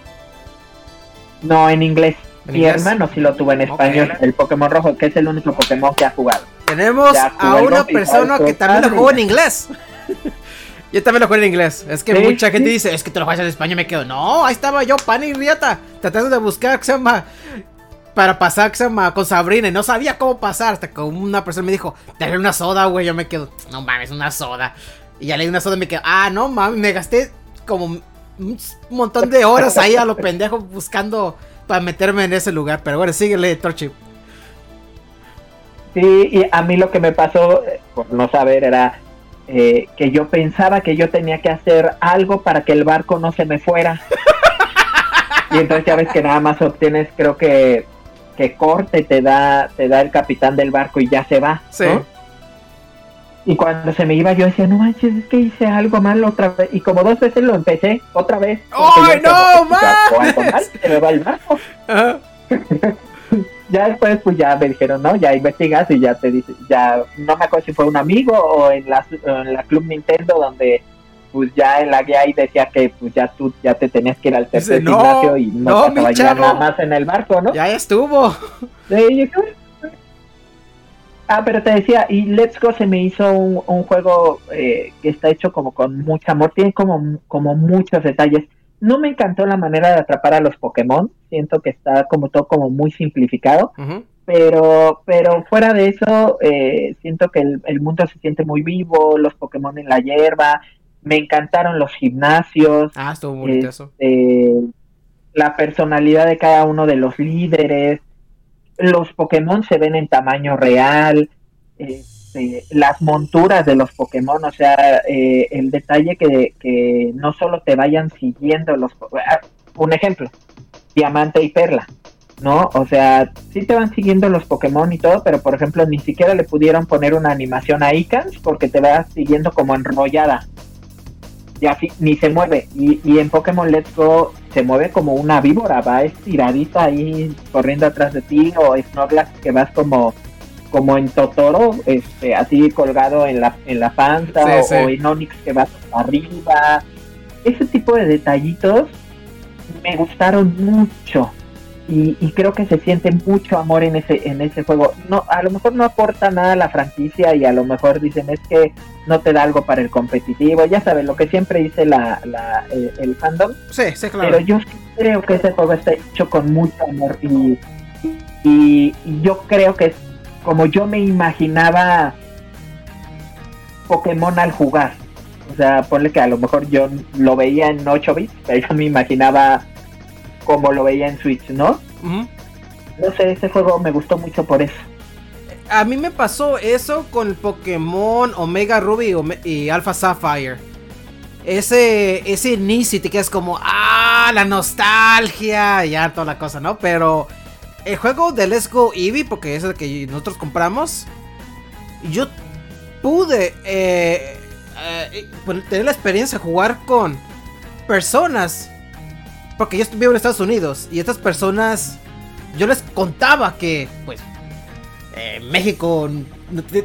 No, en inglés. Mi hermano sí lo tuvo en español, el Pokémon rojo, que es el único Pokémon que ha jugado. Tenemos a una persona que también lo jugó en inglés. yo también lo jugué en inglés. Es que mucha gente dice, es que te lo juegas en español y me quedo. No, ahí estaba yo, pan y riata, tratando de buscar que se llama para pasar que se llama con Sabrina y no sabía cómo pasar. Hasta que una persona me dijo, dale una soda, güey. Yo me quedo, no mames, una soda. Y ya leí una soda y me quedo, ah, no mames, me gasté como un montón de horas ahí a lo pendejo buscando para meterme en ese lugar. Pero bueno, síguele, Torchi. Sí, y a mí lo que me pasó, eh, por no saber, era eh, que yo pensaba que yo tenía que hacer algo para que el barco no se me fuera. y entonces ya ves que nada más obtienes, creo que, que corte te da, te da el capitán del barco y ya se va. Sí. Y cuando se me iba yo decía, no manches, es que hice algo mal otra vez. Y como dos veces lo empecé, otra vez. ¡Ay, no, man! Se me va el barco. ya después pues ya me dijeron, no, ya investigas y ya te dice, ya no me acuerdo si fue un amigo o en la, en la Club Nintendo donde pues ya en la guía ahí decía que pues ya tú ya te tenías que ir al tercer gimnasio y no, no te nada más en el barco, ¿no? Ya estuvo. ah, pero te decía, y Let's Go se me hizo un, un juego eh, que está hecho como con mucho amor, tiene como, como muchos detalles no me encantó la manera de atrapar a los Pokémon. Siento que está como todo como muy simplificado. pero, pero fuera de eso, eh, siento que el, mundo se siente muy vivo, los Pokémon en la hierba, me encantaron los gimnasios. Ah, estuvo bonito eso. Este, la personalidad de cada uno de los líderes, los Pokémon se ven en tamaño real, este, las monturas de los Pokémon, o sea, eh, el detalle que, que no solo te vayan siguiendo los... Ah, un ejemplo, Diamante y Perla ¿no? O sea, sí te van siguiendo los Pokémon y todo, pero por ejemplo ni siquiera le pudieron poner una animación a Icans porque te va siguiendo como enrollada. Y ni se mueve. Y, y en Pokémon Let's Go se mueve como una víbora, va estiradita ahí corriendo atrás de ti, o Snorlax que vas como como en Totoro, este, así colgado en la, en la panza, o, en Onix que vas arriba. Ese tipo de detallitos me gustaron mucho y, creo que se siente mucho amor en ese en ese juego. No, a lo mejor no aporta nada a la franquicia y a lo mejor dicen es que no te da algo para el competitivo. Ya sabes lo que siempre dice la, la eh, el, fandom. Sí, sí, claro. Pero yo creo que ese juego está hecho con mucho amor y, y, yo creo que es como yo me imaginaba Pokémon al jugar. O sea, ponle que a lo mejor yo lo veía en 8 bits, pero yo me imaginaba como lo veía en Switch, ¿no? No sé, ese juego me gustó mucho por eso. A mí me pasó eso con Pokémon Omega Ruby y Alpha Sapphire. Ese, ese inicio te quedas como, ah, la nostalgia, y ya toda la cosa, ¿no? Pero el juego de Let's Go Eevee, porque es el que nosotros compramos, yo pude eh, eh, tener la experiencia de jugar con personas porque yo vivo en Estados Unidos y estas personas, yo les contaba que, pues, en México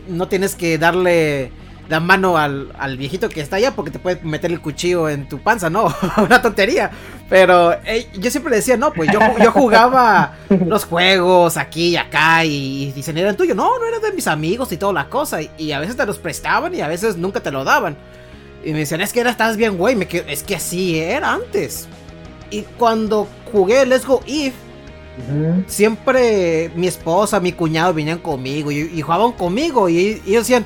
no, tienes que darle la mano al, viejito que está allá porque te puede meter el cuchillo en tu panza, ¿no? Una tontería. Pero yo siempre decía, no, pues yo, yo jugaba los juegos aquí y acá y, dicen, eran tuyos. No, no eran de mis amigos y toda la cosa. Y, a veces te los prestaban y a veces nunca te lo daban. Y me decían, es que era, estás bien, güey. Es que así era antes. Y cuando jugué Let's Go Eve, siempre mi esposa, mi cuñado venían conmigo y, jugaban conmigo. Y, ellos decían,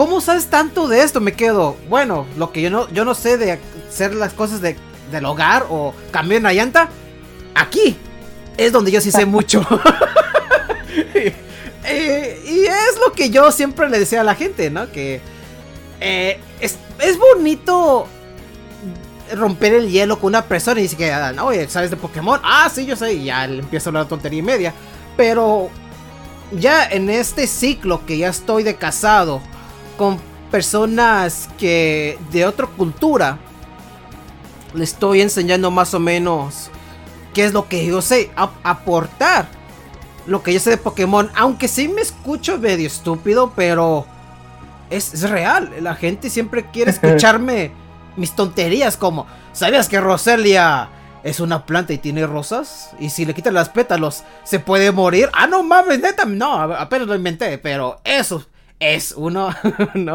¿cómo sabes tanto de esto? Me quedo, bueno, lo que yo no, yo no sé de hacer las cosas de, del hogar o cambiar una llanta, aquí es donde yo sí sé mucho. Y es lo que yo siempre le decía a la gente, ¿no? Que eh, es, es bonito romper el hielo con una persona y dice que, ah, oye, ¿sabes de Pokémon? Ah, sí, yo sé, y ya le empiezo a hablar tontería y media. Pero ya en este ciclo que ya estoy de casado con personas que de otra cultura, le estoy enseñando más o menos qué es lo que yo sé, aportar lo que yo sé de Pokémon, aunque sí me escucho medio estúpido, pero es, es real, la gente siempre quiere escucharme mis tonterías como, ¿sabías que Roselia es una planta y tiene rosas? Y si le quitan las pétalos, ¿se puede morir? Ah, no mames, neta, no, apenas lo inventé, pero eso es una,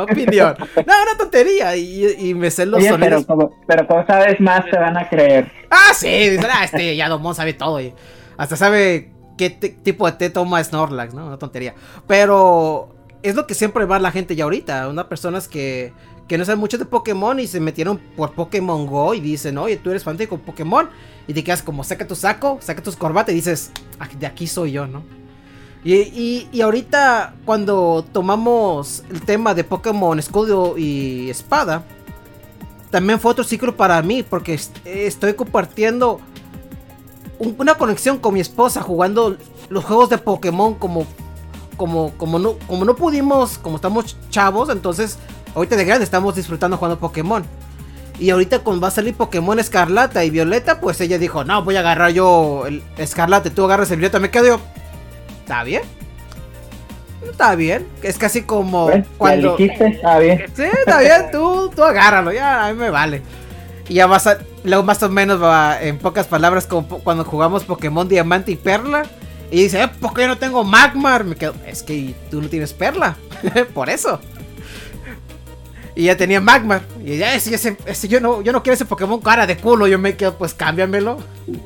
opinión. no, una tontería. Y, me sé los sonidos. Pero como, sabes más, se van a creer. Ah, sí, dicen, ah, este ya Domón sabe todo. Y hasta sabe qué tipo de té toma Snorlax, ¿no? Una tontería. Pero es lo que siempre va la gente ya ahorita. Unas personas que que no saben mucho de Pokémon y se metieron por Pokémon Go y dicen, oye, tú eres fanático de Pokémon. Y te quedas como, saca tu saco, saca tus corbatas y dices, ah, de aquí soy yo, ¿no? Y, y, ahorita cuando tomamos el tema de Pokémon Escudo y Espada, también fue otro ciclo para mí porque estoy compartiendo una conexión con mi esposa jugando los juegos de Pokémon como como como no como no pudimos como estamos chavos entonces Ahorita de grande estamos disfrutando jugando Pokémon. Y ahorita cuando va a salir Pokémon Escarlata y Violeta, pues ella dijo, no, voy a agarrar yo el Escarlata, tú agarras el Violeta, me quedo yo. ¿Está bien? Está bien, es casi como cuando... está bien. Sí, está bien, tú, tú agárralo, ya, a mí me vale. Y ya vas a, luego más o menos va, en pocas palabras, como cuando jugamos Pokémon Diamante y Perla. Y dice, eh, ¿por qué yo no tengo Magmar? Me quedo, es que tú no tienes Perla, por eso. Y ya tenía Magmar. Y ya, ese, ese, yo, no, yo no quiero ese Pokémon cara de culo. Yo me quedo, pues cámbiamelo.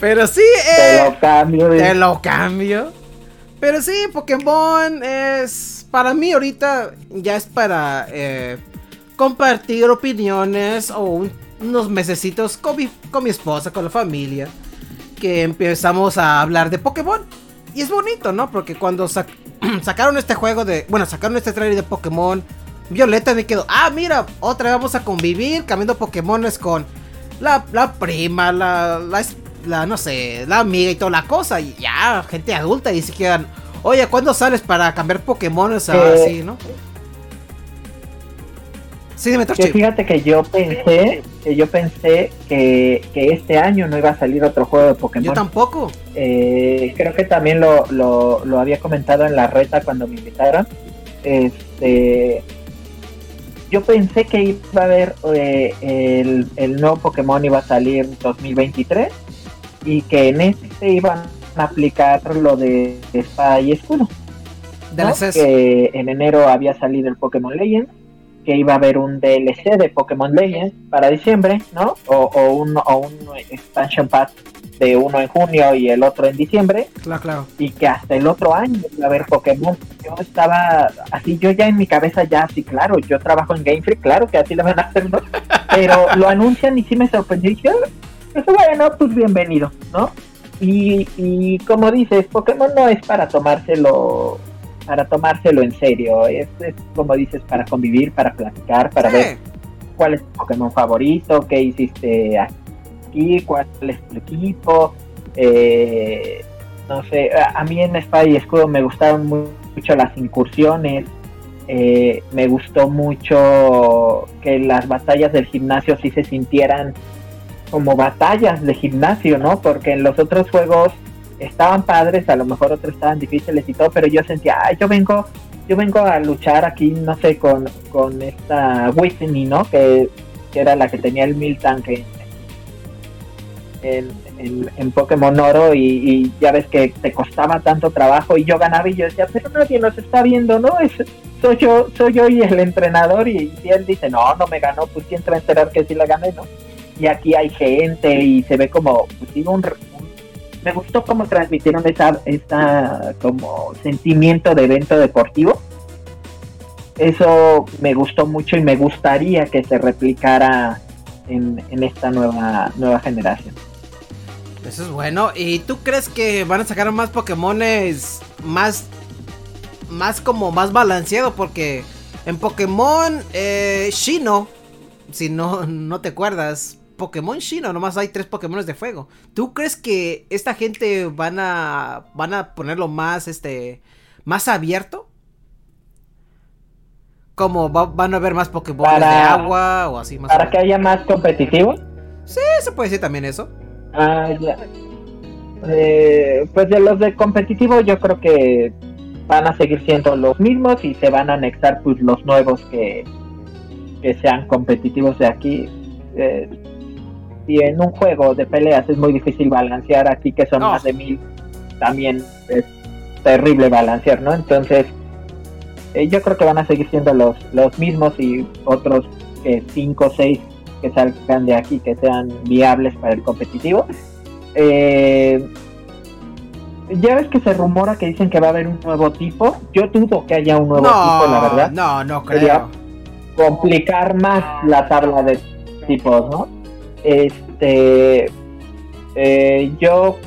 Pero sí, eh, te lo cambio. Te lo cambio. Pero sí, Pokémon es. Para mí, ahorita ya es para eh, compartir opiniones o unos mesecitos con mi, con mi esposa, con la familia. Que empezamos a hablar de Pokémon. Y es bonito, ¿no? Porque cuando sacaron este juego de. Bueno, sacaron este trailer de Pokémon Violeta, me quedo. Ah, mira, otra vez vamos a convivir cambiando Pokémones con la, prima, la, la, no sé, la amiga y toda la cosa. Y ya, gente adulta y se quedan. Oye, ¿cuándo sales para cambiar Pokémones así, no? Sí, dime, que fíjate que yo pensé que yo pensé que, este año no iba a salir otro juego de Pokémon. Yo tampoco. Eh, creo que también lo, lo, había comentado en la reta cuando me invitaron. Este, yo pensé que iba a haber eh, el, el, nuevo Pokémon iba a salir en 2023 y que en este iban a aplicar lo de espada y escudo. Que en enero había salido el Pokémon Legends que iba a haber un DLC de Pokémon Legends para diciembre, ¿no? O, o, un, o un expansion pass de uno en junio y el otro en diciembre. Claro, claro. Y que hasta el otro año iba a haber Pokémon. Yo estaba así, yo ya en mi cabeza ya así, claro, yo trabajo en Game Freak, claro que así lo van a hacer, ¿no? Pero lo anuncian y sí me sorprendió. Y dije, ah, pues bueno, pues bienvenido, ¿no? Y, y como dices, Pokémon no es para tomárselo para tomárselo en serio. Es, como dices, para convivir, para platicar, para ver cuál es tu Pokémon favorito, qué hiciste aquí, cuál es tu equipo. Eh, no sé, a, mí en Espada y Escudo me gustaron mucho las incursiones. Eh, me gustó mucho que las batallas del gimnasio sí se sintieran como batallas de gimnasio, ¿no? Porque en los otros juegos estaban padres, a lo mejor otros estaban difíciles y todo, pero yo sentía, ay, yo vengo, yo vengo a luchar aquí, no sé, con, con esta Whitney, ¿no? Que, era la que tenía el mil tanque en, en, Pokémon Oro y, ya ves que te costaba tanto trabajo y yo ganaba y yo decía, pero nadie nos está viendo, ¿no? Es, soy yo, soy yo y el entrenador y, él dice, no, no me ganó, pues quién te va a enterar que sí la gané, ¿no? Y aquí hay gente y se ve como, pues un, me gustó cómo transmitieron esa, esa como sentimiento de evento deportivo. Eso me gustó mucho y me gustaría que se replicara en, esta nueva, nueva generación. Eso es bueno. ¿Y tú crees que van a sacar más Pokémones más, más como más balanceado? Porque en Pokémon eh, Shino, si no, no te acuerdas, Pokémon chino, nomás hay tres Pokémon de fuego. ¿Tú crees que esta gente van a van a ponerlo más este más abierto? Como van a haber más Pokémon de agua o así más. Para que haya más competitivo. Sí, se puede decir también eso. Ah, ya. Eh, pues de los de competitivo yo creo que van a seguir siendo los mismos y se van a anexar pues los nuevos que, que sean competitivos de aquí. Eh, y en un juego de peleas es muy difícil balancear, aquí que son más de mil, también es terrible balancear, ¿no? Entonces, eh, yo creo que van a seguir siendo los, los mismos y otros que cinco o seis que salgan de aquí que sean viables para el competitivo. Eh, ya ves que se rumora que dicen que va a haber un nuevo tipo. Yo dudo que haya un nuevo tipo, la verdad. No, no creo. complicar más la tabla de tipos, ¿no? Este, eh, yo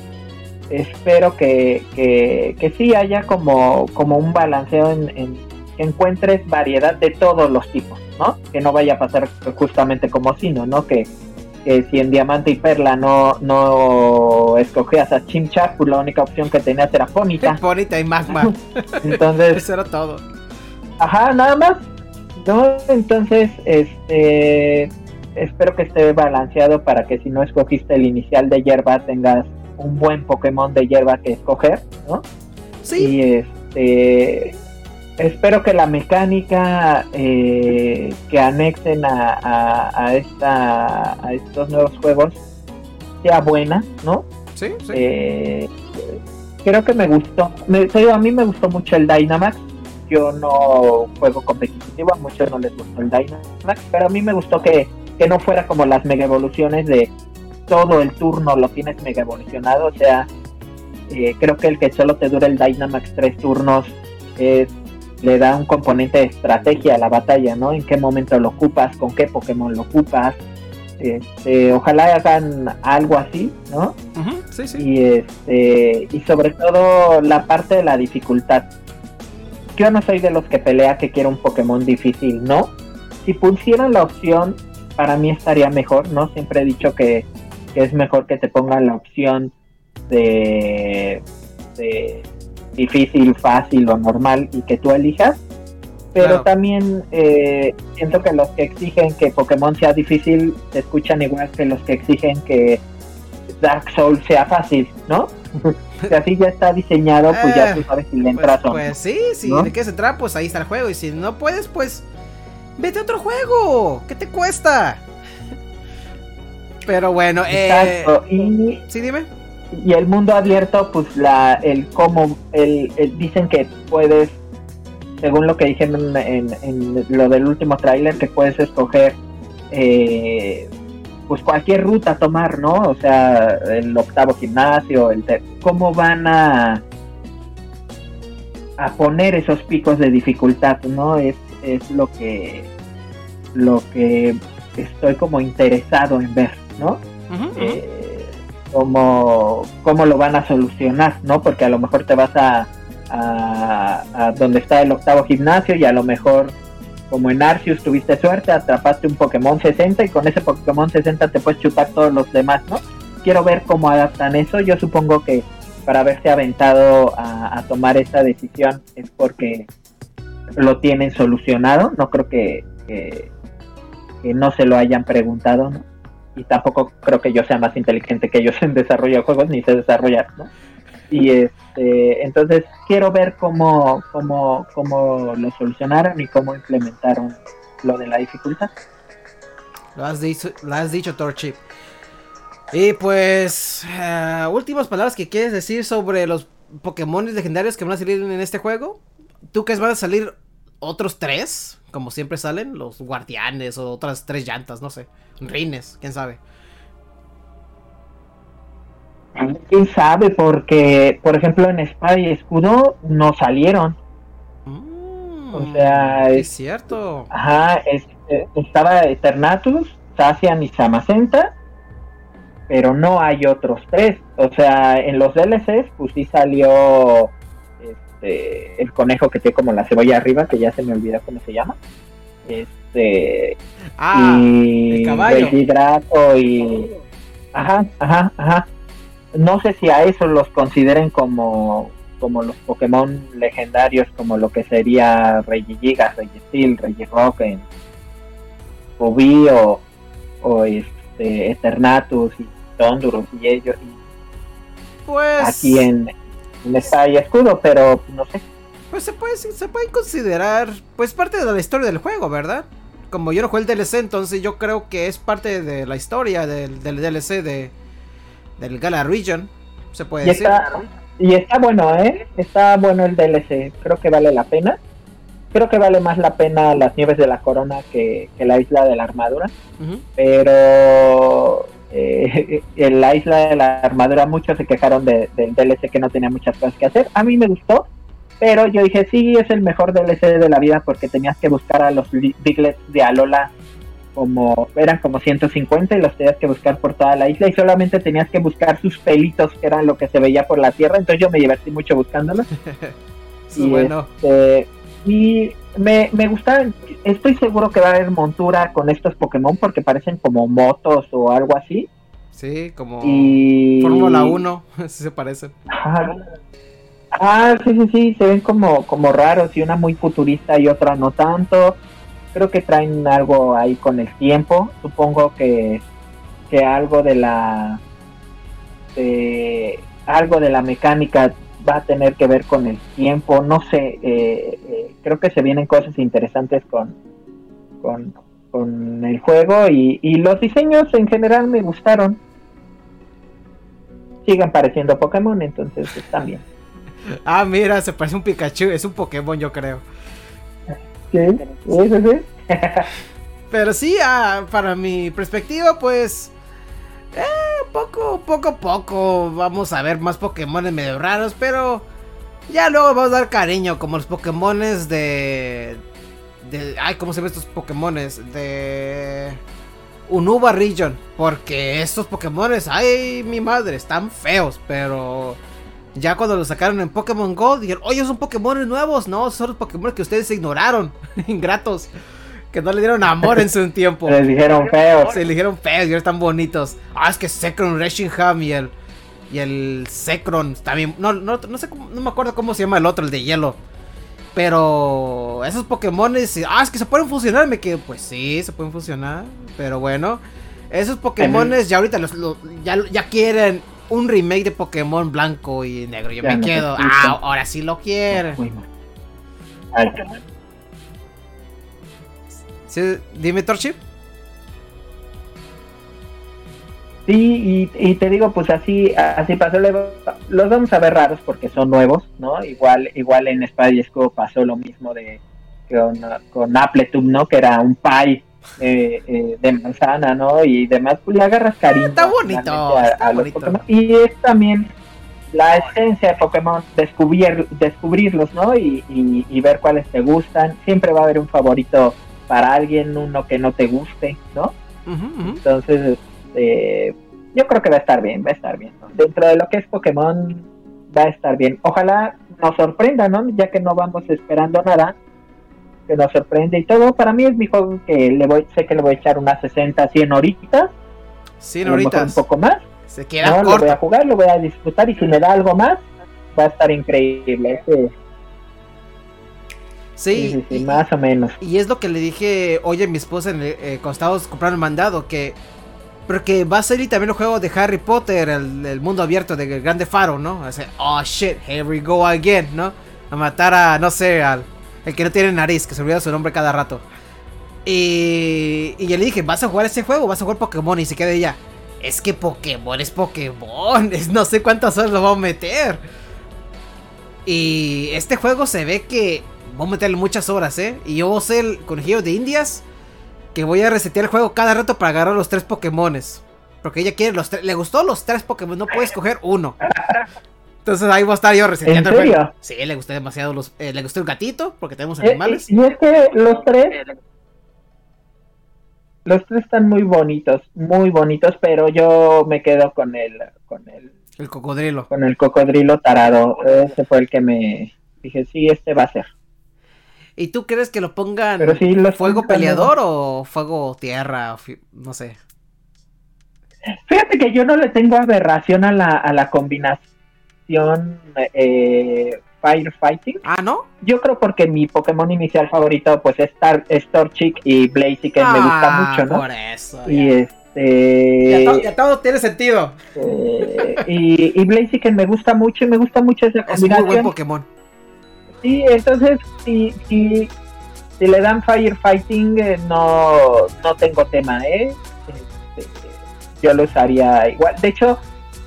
espero que, que, sí haya como, como un balanceo en, que encuentres variedad de todos los tipos, ¿no? Que no vaya a pasar justamente como Sino, ¿no? Que, que si en Diamante y Perla no, no escogías a Chimchar, pues la única opción que tenías era Ponita. Ponita y Magma. Entonces. Eso era todo. Ajá, nada más. ¿No? Entonces, este espero que esté balanceado para que si no escogiste el inicial de hierba tengas un buen Pokémon de hierba que escoger, ¿no? Sí. Y este espero que la mecánica eh, que anexen a, esta a estos nuevos juegos sea buena, ¿no? Sí, sí. Eh, creo que me gustó. Me, a mí me gustó mucho el Dynamax. Yo no juego competitivo, a muchos no les gustó el Dynamax, pero a mí me gustó que que no fuera como las mega evoluciones de todo el turno lo tienes mega evolucionado, o sea, eh, creo que el que solo te dure el Dynamax tres turnos le da un componente de estrategia a la batalla, ¿no? En qué momento lo ocupas, con qué Pokémon lo ocupas. Este, ojalá hagan algo así, ¿no? sí, sí. Y, este, y sobre todo la parte de la dificultad. Yo no soy de los que pelea que quiere un Pokémon difícil, ¿no? Si pusieran la opción, para mí estaría mejor, ¿no? Siempre he dicho que, que es mejor que te pongan la opción de, difícil, fácil o normal y que tú elijas. Pero también eh, siento que los que exigen que Pokémon sea difícil se escuchan igual que los que exigen que Dark Souls sea fácil, ¿no? si así ya está diseñado, pues ya tú sabes si le pues, entras pues, Pues sí, si le quieres entrar, pues ahí está el juego. Y si no puedes, pues vete a otro juego. ¿Qué te cuesta? Pero bueno, eh... Y... Sí, dime y el mundo abierto, pues la, el cómo, el, dicen que puedes, según lo que dijeron en, lo del último tráiler, que puedes escoger eh, pues cualquier ruta a tomar, ¿no? O sea, el octavo gimnasio, el cómo van a a poner esos picos de dificultad, ¿no? Es, es lo que lo que estoy como interesado en ver, ¿no? Eh, cómo, cómo lo van a solucionar, ¿no? Porque a lo mejor te vas a, a, donde está el octavo gimnasio y a lo mejor como en Arceus tuviste suerte, atrapaste un Pokémon 60 y con ese Pokémon 60 te puedes chupar todos los demás, ¿no? Quiero ver cómo adaptan eso. Yo supongo que para haberse aventado a, tomar esta decisión es porque lo tienen solucionado. No creo que, no se lo hayan preguntado, ¿no? y tampoco creo que yo sea más inteligente que ellos en desarrollo de juegos ni sé desarrollar, ¿no? Y este, entonces quiero ver cómo, cómo, cómo lo solucionaron y cómo implementaron lo de la dificultad. Lo has dicho, lo has dicho Torchip. Y pues, eh, últimas palabras que quieres decir sobre los Pokémon legendarios que van a salir en este juego. ¿Tú crees van a salir otros tres? Como siempre salen, los guardianes o otras tres llantas, no sé. Rines, quién sabe. Quién sabe, porque, por ejemplo, en Espada y Escudo no salieron. Mm, o sea, es, cierto. Ajá, eh, estaba Eternatus, Sacian y Samacenta, pero no hay otros tres. O sea, en los DLCs, pues sí salió este, el conejo que tiene como la cebolla arriba, que ya se me olvida cómo se llama. Este, ah, y el caballo. y ajá, ajá, ajá. No sé si a eso los consideren como como los Pokémon legendarios, como lo que sería Regigigas, Registeel, Regirock, Ruby o, o este, Eternatus y Tondurus y ellos. pues aquí en, en y Escudo, pero no sé. Pues se puede, se puede considerar pues parte de la historia del juego, ¿verdad? como yo no jugué el DLC, entonces yo creo que es parte de la historia del, DLC de del Gala Region, se puede y decir. Está, y está bueno, ¿eh? Está bueno el DLC, creo que vale la pena. Creo que vale más la pena las nieves de la corona que, la isla de la armadura. Pero eh, en la isla de la armadura muchos se quejaron del DLC que no tenía muchas cosas que hacer. A mí me gustó pero yo dije, sí, es el mejor DLC de la vida porque tenías que buscar a los Diglets de Alola como eran como 150 y los tenías que buscar por toda la isla y solamente tenías que buscar sus pelitos que eran lo que se veía por la tierra, entonces yo me divertí mucho buscándolos. y bueno. Este, y me, me gusta, estoy seguro que va a haber montura con estos Pokémon porque parecen como motos o algo así. Sí, como y... Fórmula 1, si se parecen. Ah, sí, sí, sí, se ven como, como raros y una muy futurista y otra no tanto. Creo que traen algo ahí con el tiempo. Supongo que, que algo de la algo de la mecánica va a tener que ver con el tiempo. No sé, eh, eh, creo que se vienen cosas interesantes con, con, con el juego y, y los diseños en general me gustaron. Siguen pareciendo Pokémon, entonces están bien. Ah, mira, se parece un Pikachu. Es un Pokémon, yo creo. Sí, sí, sí. Pero sí, ah, para mi perspectiva, pues. Eh, poco, poco a poco vamos a ver más Pokémon medio raros, pero ya luego vamos a dar cariño, como los Pokémones de... de ay, ¿cómo se ven estos Pokémones? De... Unuba Region, porque estos Pokémones, ay, mi madre, están feos, pero... Ya cuando los sacaron en Pokémon Go, dijeron, oye, son Pokémon nuevos. No, son los Pokémon que ustedes ignoraron. Ingratos. Que no le dieron amor en su tiempo. Les dijeron feos. Se le dijeron feos y ahora están bonitos. Ah, es que Sekron Reshingham y el. Y el Sekron también. No, no, no sé cómo, no me acuerdo cómo se llama el otro, el de hielo. Pero esos Pokémon. Ah, es que se pueden fusionar. Me quedo. Pues sí, se pueden fusionar. Pero bueno. Esos Pokémon ya ahorita los, ya, ya quieren un remake de Pokémon blanco y negro. Yo me quedo. Ah, ahora sí lo quieren. Ay, ¿Sí? Dime, Torchip. Sí, y, te digo, pues así, así pasó. Los vamos a ver raros porque son nuevos, ¿no? Igual, igual en Spy pasó lo mismo de con, con Appletum, ¿no? Que era un pie eh, eh, de manzana, ¿no? Y demás, pues le agarras cariño. está bonito. Y es también la esencia de Pokémon, descubrir, descubrirlos, ¿no? Y, y, ver cuáles te gustan. Siempre va a haber un favorito para alguien, uno que no te guste, ¿no? Entonces, este, yo creo que va a estar bien, va a estar bien. Dentro de lo que es Pokémon, va a estar bien. Ojalá nos sorprenda, ¿no? Ya que no vamos esperando nada, que nos sorprende y todo. Para mí es mi juego que le voy, sé que le voy a echar unas 60, 100 horitas. 100 horitas. Un poco más. Se queda no, Lo voy a jugar, lo voy a disfrutar y si me da algo más, va a estar increíble. Sí, más o menos. Y es lo que le dije hoy a mi esposa en eh, cuando estábamos comprando el mandado, que... Porque va a salir también el juego de Harry Potter, el, mundo abierto de Grande Faro, ¿no? O oh shit, here we go again, ¿no? A matar a, no sé, al el que no tiene nariz, que se olvida su nombre cada rato. Y, y yo le dije, ¿vas a jugar ese juego? ¿Vas a jugar Pokémon? Y se queda ella, es que Pokémon es Pokémon, es no sé cuántas horas lo vamos a meter. Y este juego se ve que Vamos a meterle muchas horas, ¿eh? Y yo voy a ser el conejillo de indias. Que voy a resetear el juego cada rato para agarrar los tres Pokémones. Porque ella quiere los tres. Le gustó los tres Pokémon, no puede escoger uno. Entonces ahí voy a estar yo reseteando el juego. Sí, le gustó demasiado los. Eh, le gustó el gatito, porque tenemos eh, animales. y es que los tres. Los tres están muy bonitos, muy bonitos, pero yo me quedo con el. Con el, el cocodrilo. Con el cocodrilo tarado. Ese fue el que me. Dije, sí, este va a ser. ¿Y tú crees que lo pongan fuego peleador o fuego tierra? No sé. Fíjate que yo no le tengo aberración a la, a la combinación eh, Firefighting. Ah, ¿no? Yo creo porque mi Pokémon inicial favorito pues es, Star, Torchic y Blaziken me gusta ah, mucho, ¿no? Por eso. Y este... Ya, todo tiene sentido. Eh, y, y Blaziken me gusta mucho y me gusta mucho esa combinación. Es muy buen Pokémon. Sí, entonces si, si, si le dan firefighting eh, no, no tengo tema, ¿eh? Este, yo lo usaría igual. De hecho,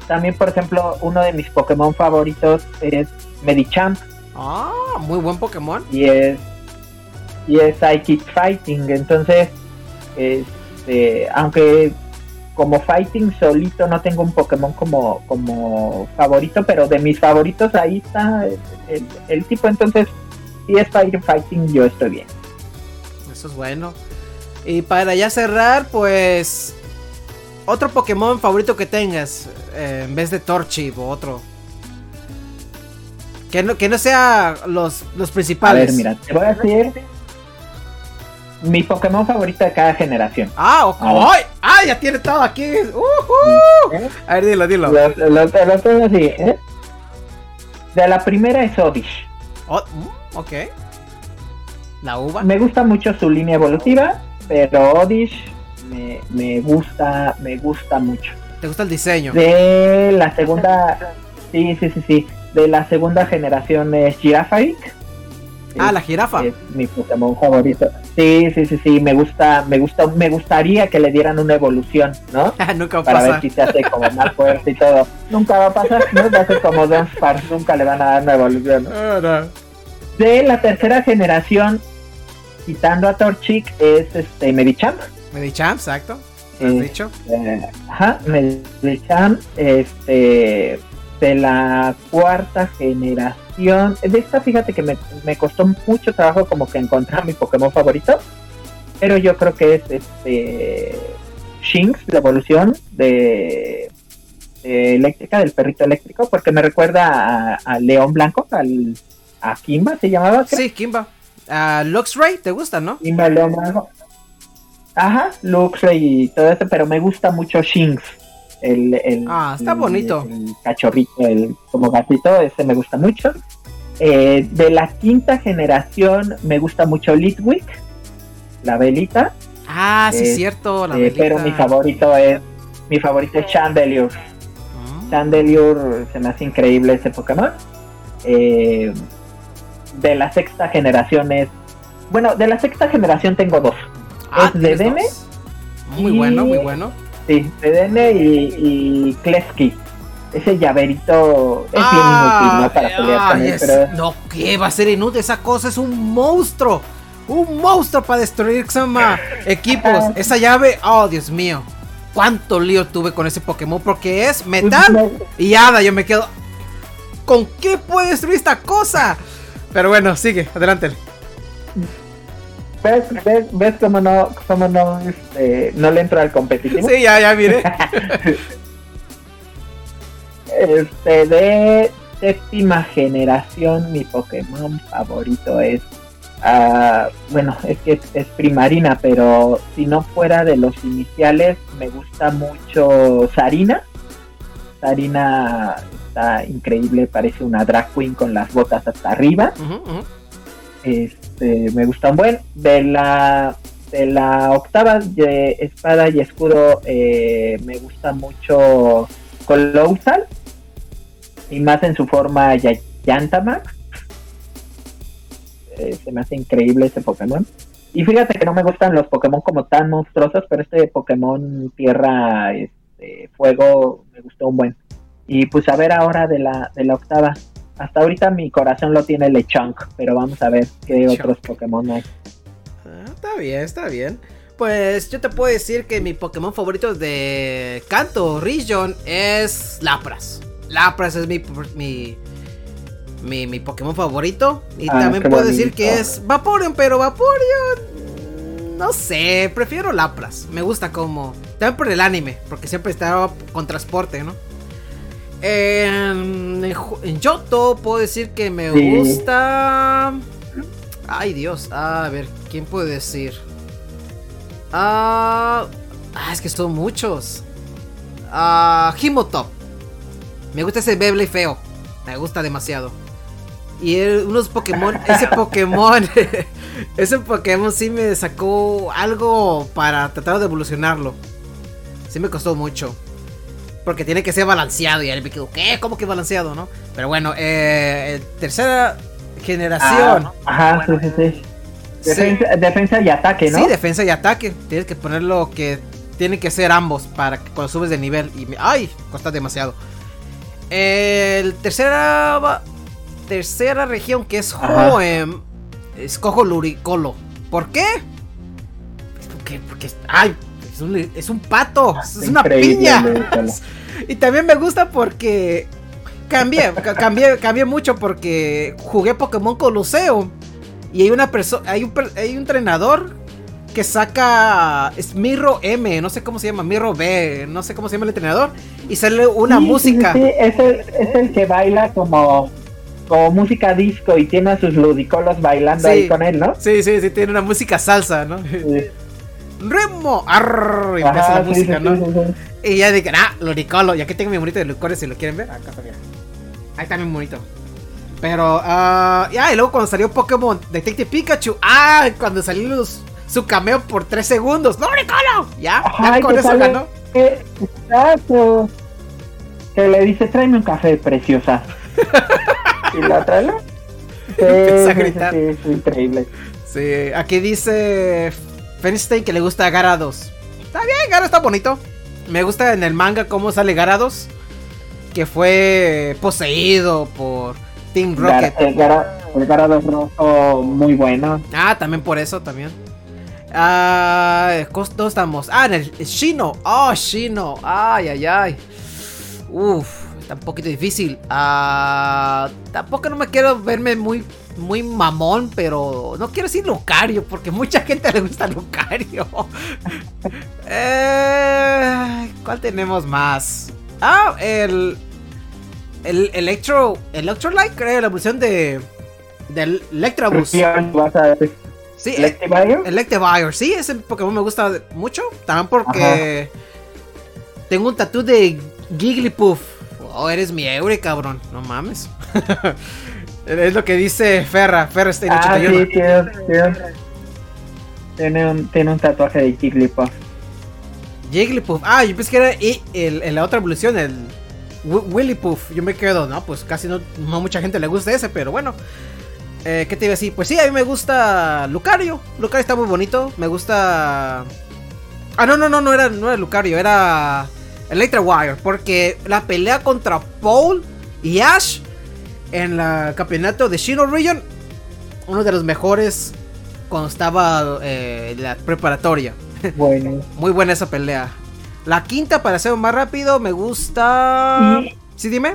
también por ejemplo, uno de mis Pokémon favoritos es Medichamp. Ah, muy buen Pokémon. Y es y es Psychic Fighting, entonces este, aunque como fighting solito no tengo un Pokémon como, como favorito, pero de mis favoritos ahí está el, tipo. Entonces, si es fighting, yo estoy bien. Eso es bueno. Y para ya cerrar, pues. Otro Pokémon favorito que tengas, eh, en vez de Torchic o otro. Que no, que no sea los, los principales. A ver, mira, te voy a decir mi Pokémon favorito de cada generación. Ah, ok. ¡Ay! ¡Ah! Ya tiene todo aquí. Uh ¿Eh? A ver, dilo, dilo. Lo, tengo así, ¿eh? De la primera es Odish. Oh, mm, ok. La uva. Me gusta mucho su línea evolutiva, pero Odish me, me gusta, me gusta mucho. ¿Te gusta el diseño? De la segunda, sí, sí, sí, sí. De la segunda generación es Girafarik Ah, la jirafa. Es mi Pokémon favorito. Sí, sí, sí, sí, me gusta, me gusta, me gustaría que le dieran una evolución, ¿no? nunca va a Para ver si se hace como más fuerte y todo. Nunca va a pasar, no va a ser como Don Sparks, nunca le van a dar una evolución. Ah, De la tercera generación, quitando a Torchic, es este Medichamp. Medichamp, exacto. ¿Has dicho? Este, ajá, Medicham, este, de la cuarta generación. De esta, fíjate que me, me, costó mucho trabajo como que encontrar mi Pokémon favorito. Pero yo creo que es este Shinx, la evolución de, eléctrica, del perrito eléctrico, porque me recuerda a, León Blanco, al, a Kimba se llamaba. Sí, Kimba. A Luxray, ¿te gusta, no? Kimba, León Blanco. Ajá, Luxray y todo eso, pero me gusta mucho Shinx. El, el, ah, está bonito. El, cachorrito, el como gatito, ese me gusta mucho. Eh, de la quinta generación me gusta mucho Litwick, la velita. Ah, sí, es cierto, la eh, Pero mi favorito es, mi favorito es Chandelier. Ah. Chandelier se me hace increíble ese Pokémon. Eh, de la sexta generación es, bueno, de la sexta generación tengo dos. Ah, es Dedenne. Muy bueno, muy bueno. Sí, Dedenne y, y Klesky. Ese llaverito es bien inútil, ¿no? Para pelear con él, pero... No, ¿qué? Va a ser inútil. Esa cosa es un monstruo. Un monstruo para destruir Xama equipos. Esa llave, oh Dios mío. Cuánto lío tuve con ese Pokémon. Porque es metal y hada. Yo me quedo. ¿Con qué puede destruir esta cosa? Pero bueno, sigue, adelante. ¿Ves, ves, ves cómo no, cómo no, este, no le entro al competitivo? Sí, ya, ya, mire. este, de séptima generación, mi Pokémon favorito es. Uh, bueno, es que es, Primarina, pero si no fuera de los iniciales, me gusta mucho Sarina. Sarina está increíble, parece una drag queen con las botas hasta arriba. Este, me gusta un buen. De la, de la octava de espada y escudo, eh, me gusta mucho Colossal. Y más en su forma Yantamax. Eh, se me hace increíble ese Pokémon. Y fíjate que no me gustan los Pokémon como tan monstruosos, pero este Pokémon Tierra, este, Fuego, me gustó un buen. Y pues a ver ahora de la, de la octava. Hasta ahorita mi corazón lo tiene Lechonk, pero vamos a ver qué otros Pokémon hay. Ah, está bien, está bien. Pues yo te puedo decir que mi Pokémon favorito de Kanto Region es Lapras. Lapras es mi, mi, mi, Pokémon favorito. Y ah, también puedo decir que es Vaporeon, pero Vaporeon. No sé, prefiero Lapras. Me gusta como. También por el anime, porque siempre estaba con transporte, ¿no? En, en Yoto puedo decir que me gusta. Ay Dios, a ver, ¿quién puede decir? Ah, ah es que son muchos. Ah, Himotop. Me gusta ese Beyblade feo. Me gusta demasiado. Y unos Pokémon, ese Pokémon, ese Pokémon sí me sacó algo para tratar de evolucionarlo. Sí me costó mucho. Porque tiene que ser balanceado. Y ahí me quedo, ¿qué? ¿Cómo que balanceado, no? Pero bueno, eh, tercera generación. Ah, ajá, sí, sí, Defensa, y ataque, ¿no? Sí, defensa y ataque. Tienes que ponerlo que tiene que ser ambos para que cuando subes de nivel. Y ¡Ay! Cuesta demasiado. El tercera. Tercera región que es Hoem. Escojo Luricolo. ¿Por qué? Porque, porque. ¡Ay! Es un, pato, ah, es una piña. y también me gusta porque cambié, cambié, cambié mucho porque jugué Pokémon Coluseo y hay una persona, hay un, hay un entrenador que saca es Mirro M, no sé cómo se llama, Mirro B, no sé cómo se llama el entrenador y sale una música. Sí, es, el, que baila como como música disco y tiene a sus ludicolos bailando ahí con él, ¿no? Sí, sí, sí, tiene una música salsa, ¿no? ¡Remo! Arr, y empieza la música, ¿no? y ya dije, ah, Luricolo, ya que tengo mi monito de licores, si lo quieren ver, acá está, Ahí está mi monito. Pero, uh, ya, y luego cuando salió Pokémon Detective Pikachu, ah, cuando salió su cameo por 3 segundos, ¡Luricolo! Ya, ya con eso ganó. Exacto. Que le dice, tráeme un café, preciosa. y la trae. Sí, a gritar. Sí, es increíble. Sí, aquí dice Fenstein que le gusta a Garados. Está bien, Garados está bonito. Me gusta en el manga cómo sale Garados. Que fue poseído por Team Rocket. el, Garados rojo muy bueno. Ah, también por eso también. Ah, ¿Dónde estamos? Ah, en el Shino. Oh, Shino. Ay, ay, ay. Uf, está un poquito difícil. Ah, tampoco no me quiero verme muy, muy mamón, pero no quiero decir Lucario, porque mucha gente le gusta Lucario. eh, ¿Cuál tenemos más? Ah, el. El Electro. Electrolyte, creo, la evolución de. Del Electrabus. Sí, Electivire. Electivire, sí, ese Pokémon me gusta mucho. También porque tengo un tatu de Gigglypuff. Oh, eres mi Eure, cabrón. No mames. es lo que dice Ferra. Ferra está en ah, sí, tiene, un, tiene un tatuaje de Jigglypuff. Jigglypuff. Ah, yo pensé que era y el, la otra evolución, el Willypuff. Yo me quedo, no, pues casi no, no mucha gente le gusta ese, pero bueno. Eh, ¿Qué te iba a decir? Pues sí, a mí me gusta Lucario. Lucario está muy bonito. Me gusta. Ah, no, no, no, no era, no era Lucario, era Electra Wire. Porque la pelea contra Paul y Ash en el campeonato de Shino Region, uno de los mejores cuando estaba eh, la preparatoria. Bueno. muy buena esa pelea. La quinta, para ser más rápido, me gusta. ¿Sí, dime?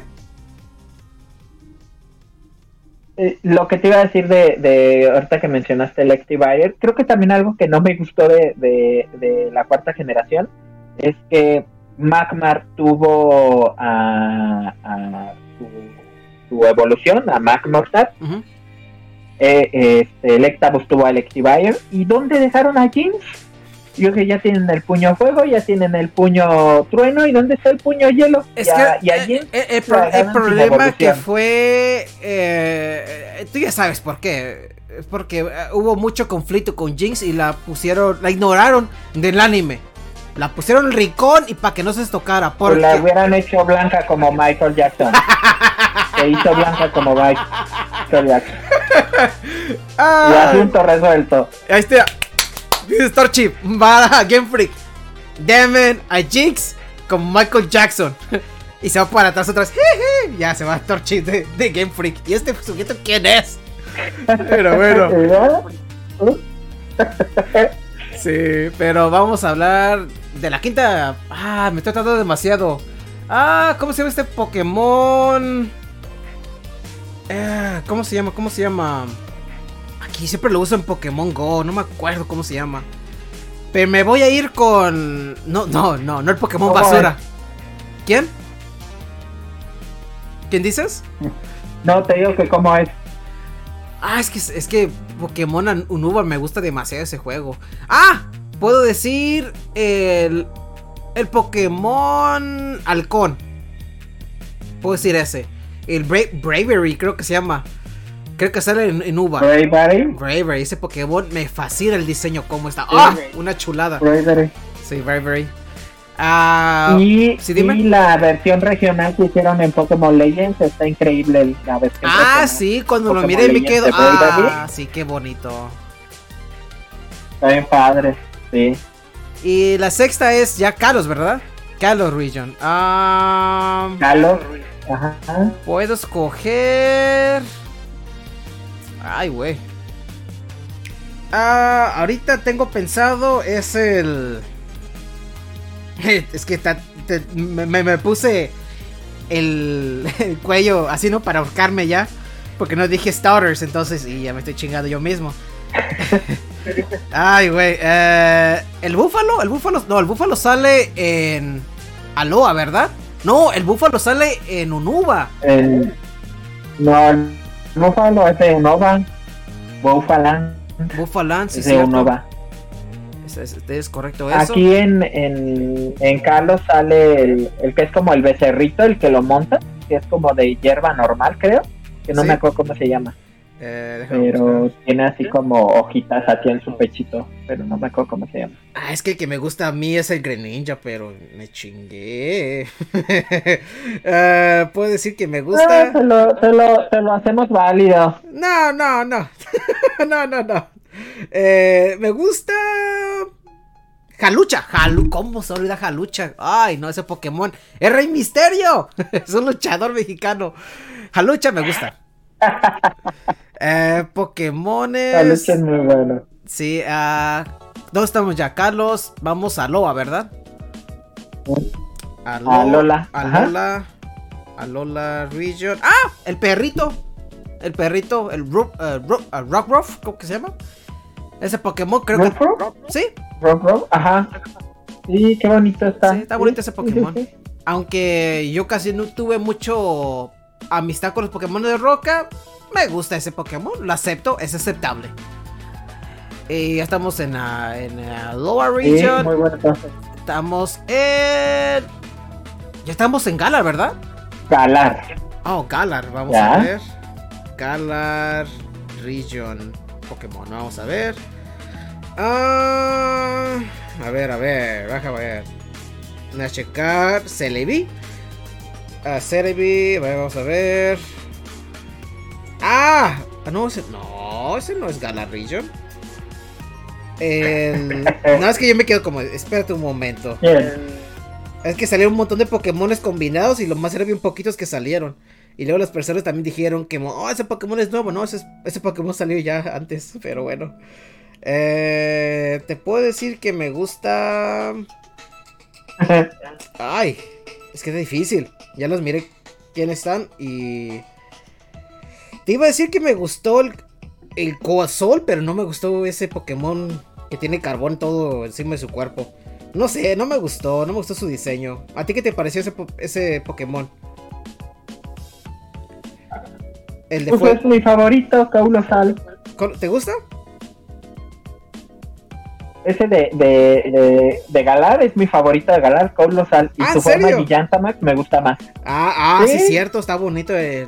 Eh, lo que te iba a decir de, de ahorita que mencionaste el Electivire, creo que también algo que no me gustó de, de, la cuarta generación es que Magmar tuvo a, su, evolución, a Magmortar. Eh, este, Electabuzz tuvo a Electivire. ¿Y dónde dejaron a Jinx? Yo que ya tienen el puño fuego, ya tienen el puño trueno, ¿y dónde está el puño hielo? Es que eh, eh, el, problema que fue, eh, tú ya sabes por qué, es porque hubo mucho conflicto con Jinx y la pusieron, la ignoraron del anime. La pusieron el rincón y para que no se tocara. Porque... Pues la hubieran hecho blanca como Michael Jackson. se hizo blanca como Michael Jackson. y asunto resuelto. Ahí está. Dice Torchip, va a Game Freak. Demon a Jinx con Michael Jackson. y se va para atrás otra vez. Ya se va a Torchip de, Game Freak. ¿Y este sujeto quién es? Pero bueno. Sí, pero vamos a hablar de la quinta. Ah, me estoy tratando demasiado. Ah, ¿cómo se llama este Pokémon? Eh, ¿Cómo se llama? ¿Cómo se llama? Aquí siempre lo uso en Pokémon Go, no me acuerdo cómo se llama. Pero me voy a ir con. No, no, no, no el Pokémon basura. ¿Quién? ¿Quién dices? No, te digo que cómo es. Ah, es que, es que Pokémon Unuba me gusta demasiado ese juego. ¡Ah! Puedo decir el. El Pokémon Halcón. Puedo decir ese. El Bravery, creo que se llama. Creo que sale en, en Uva. Bravery. Bravery, ese Pokémon me fascina el diseño, cómo está. ¡Ah! Una chulada. Bravery. Sí, Bravery. Ah, y, la versión regional que hicieron en Pokémon Legends está increíble. La versión ah, sí, cuando lo miré me quedo. Ah, sí, qué bonito. Está bien padre, sí. Y la sexta es ya Kalos, ¿verdad? Kalos Region. Ah, Kalos. Ajá. Puedo escoger. Ay, güey. Ah, ahorita tengo pensado es el... Es que me, puse el, cuello así, ¿no? Para ahorcarme ya. Porque no dije starters, entonces, y ya me estoy chingando yo mismo. Ay, güey. Eh, el búfalo, el búfalo, no, el búfalo sale en Aloha, ¿verdad? No, el búfalo sale en Unuba. no, el búfalo es de Unova. Búfalan. Búfalan, sí, es de Unova es, correcto eso. Aquí en, en, Carlos sale el, que es como el becerrito, el que lo monta, que es como de hierba normal, creo, que no me acuerdo cómo se llama. Eh, pero tiene así como hojitas aquí en su pechito, pero no me acuerdo cómo se llama. Ah, es que el que me gusta a mí es el Greninja, pero me chingué. uh, Puedo decir que me gusta. se, lo, se, lo, se, lo, hacemos válido. No, no, no. no, no, no. Eh, me gusta. Jalucha, Jalu, ¿cómo se olvida Jalucha? Ay, no, ese Pokémon. Es Rey Misterio. es un luchador mexicano. Jalucha me gusta. eh, Pokémon Jalucha es muy bueno. Sí, uh, ¿Dónde estamos ya? Carlos, vamos a Loa, ¿verdad? A, Lola. A Lola. A Lola Region. ¡Ah! El perrito. El perrito, el Rock, uh, Rock, ¿cómo que se llama? Ese Pokémon, creo que. ¿Sí? Rock ajá. Sí, qué bonito está. Sí, está bonito ese Pokémon. Aunque yo casi no tuve mucho amistad con los Pokémon de roca, me gusta ese Pokémon, lo acepto, es aceptable. Y ya estamos en la, en la Lower Region. muy estamos en. Ya estamos en Galar, ¿verdad? Galar. Oh, Galar, vamos a ver. Galar Region Pokémon, vamos a ver. Ah, a ver, a ver, baja a ver. A checar. Celebi. A Celebi, vamos a ver. Ah, no, ese no, ese no es Galar Region. no, es que yo me quedo como, espérate un momento. Es que salieron un montón de Pokémones combinados y lo más era bien poquitos que salieron. Y luego las personas también dijeron que, oh, ese Pokémon es nuevo. No, ese, ese Pokémon salió ya antes, pero bueno. Eh, te puedo decir que me gusta. Ay, es que es difícil. Ya los miré quiénes están y. Te iba a decir que me gustó el, el Coazol, pero no me gustó ese Pokémon que tiene carbón todo encima de su cuerpo. No sé, no me gustó, no me gustó su diseño. ¿A ti qué te pareció ese, ese Pokémon? El de pues es mi favorito, Caulosal. ¿Te gusta? Ese de, de, de, Galar es mi favorito de Galar, Caulosal. Y ah, su forma Gigantamax me gusta más. Ah, ah, sí, es cierto, está bonito el,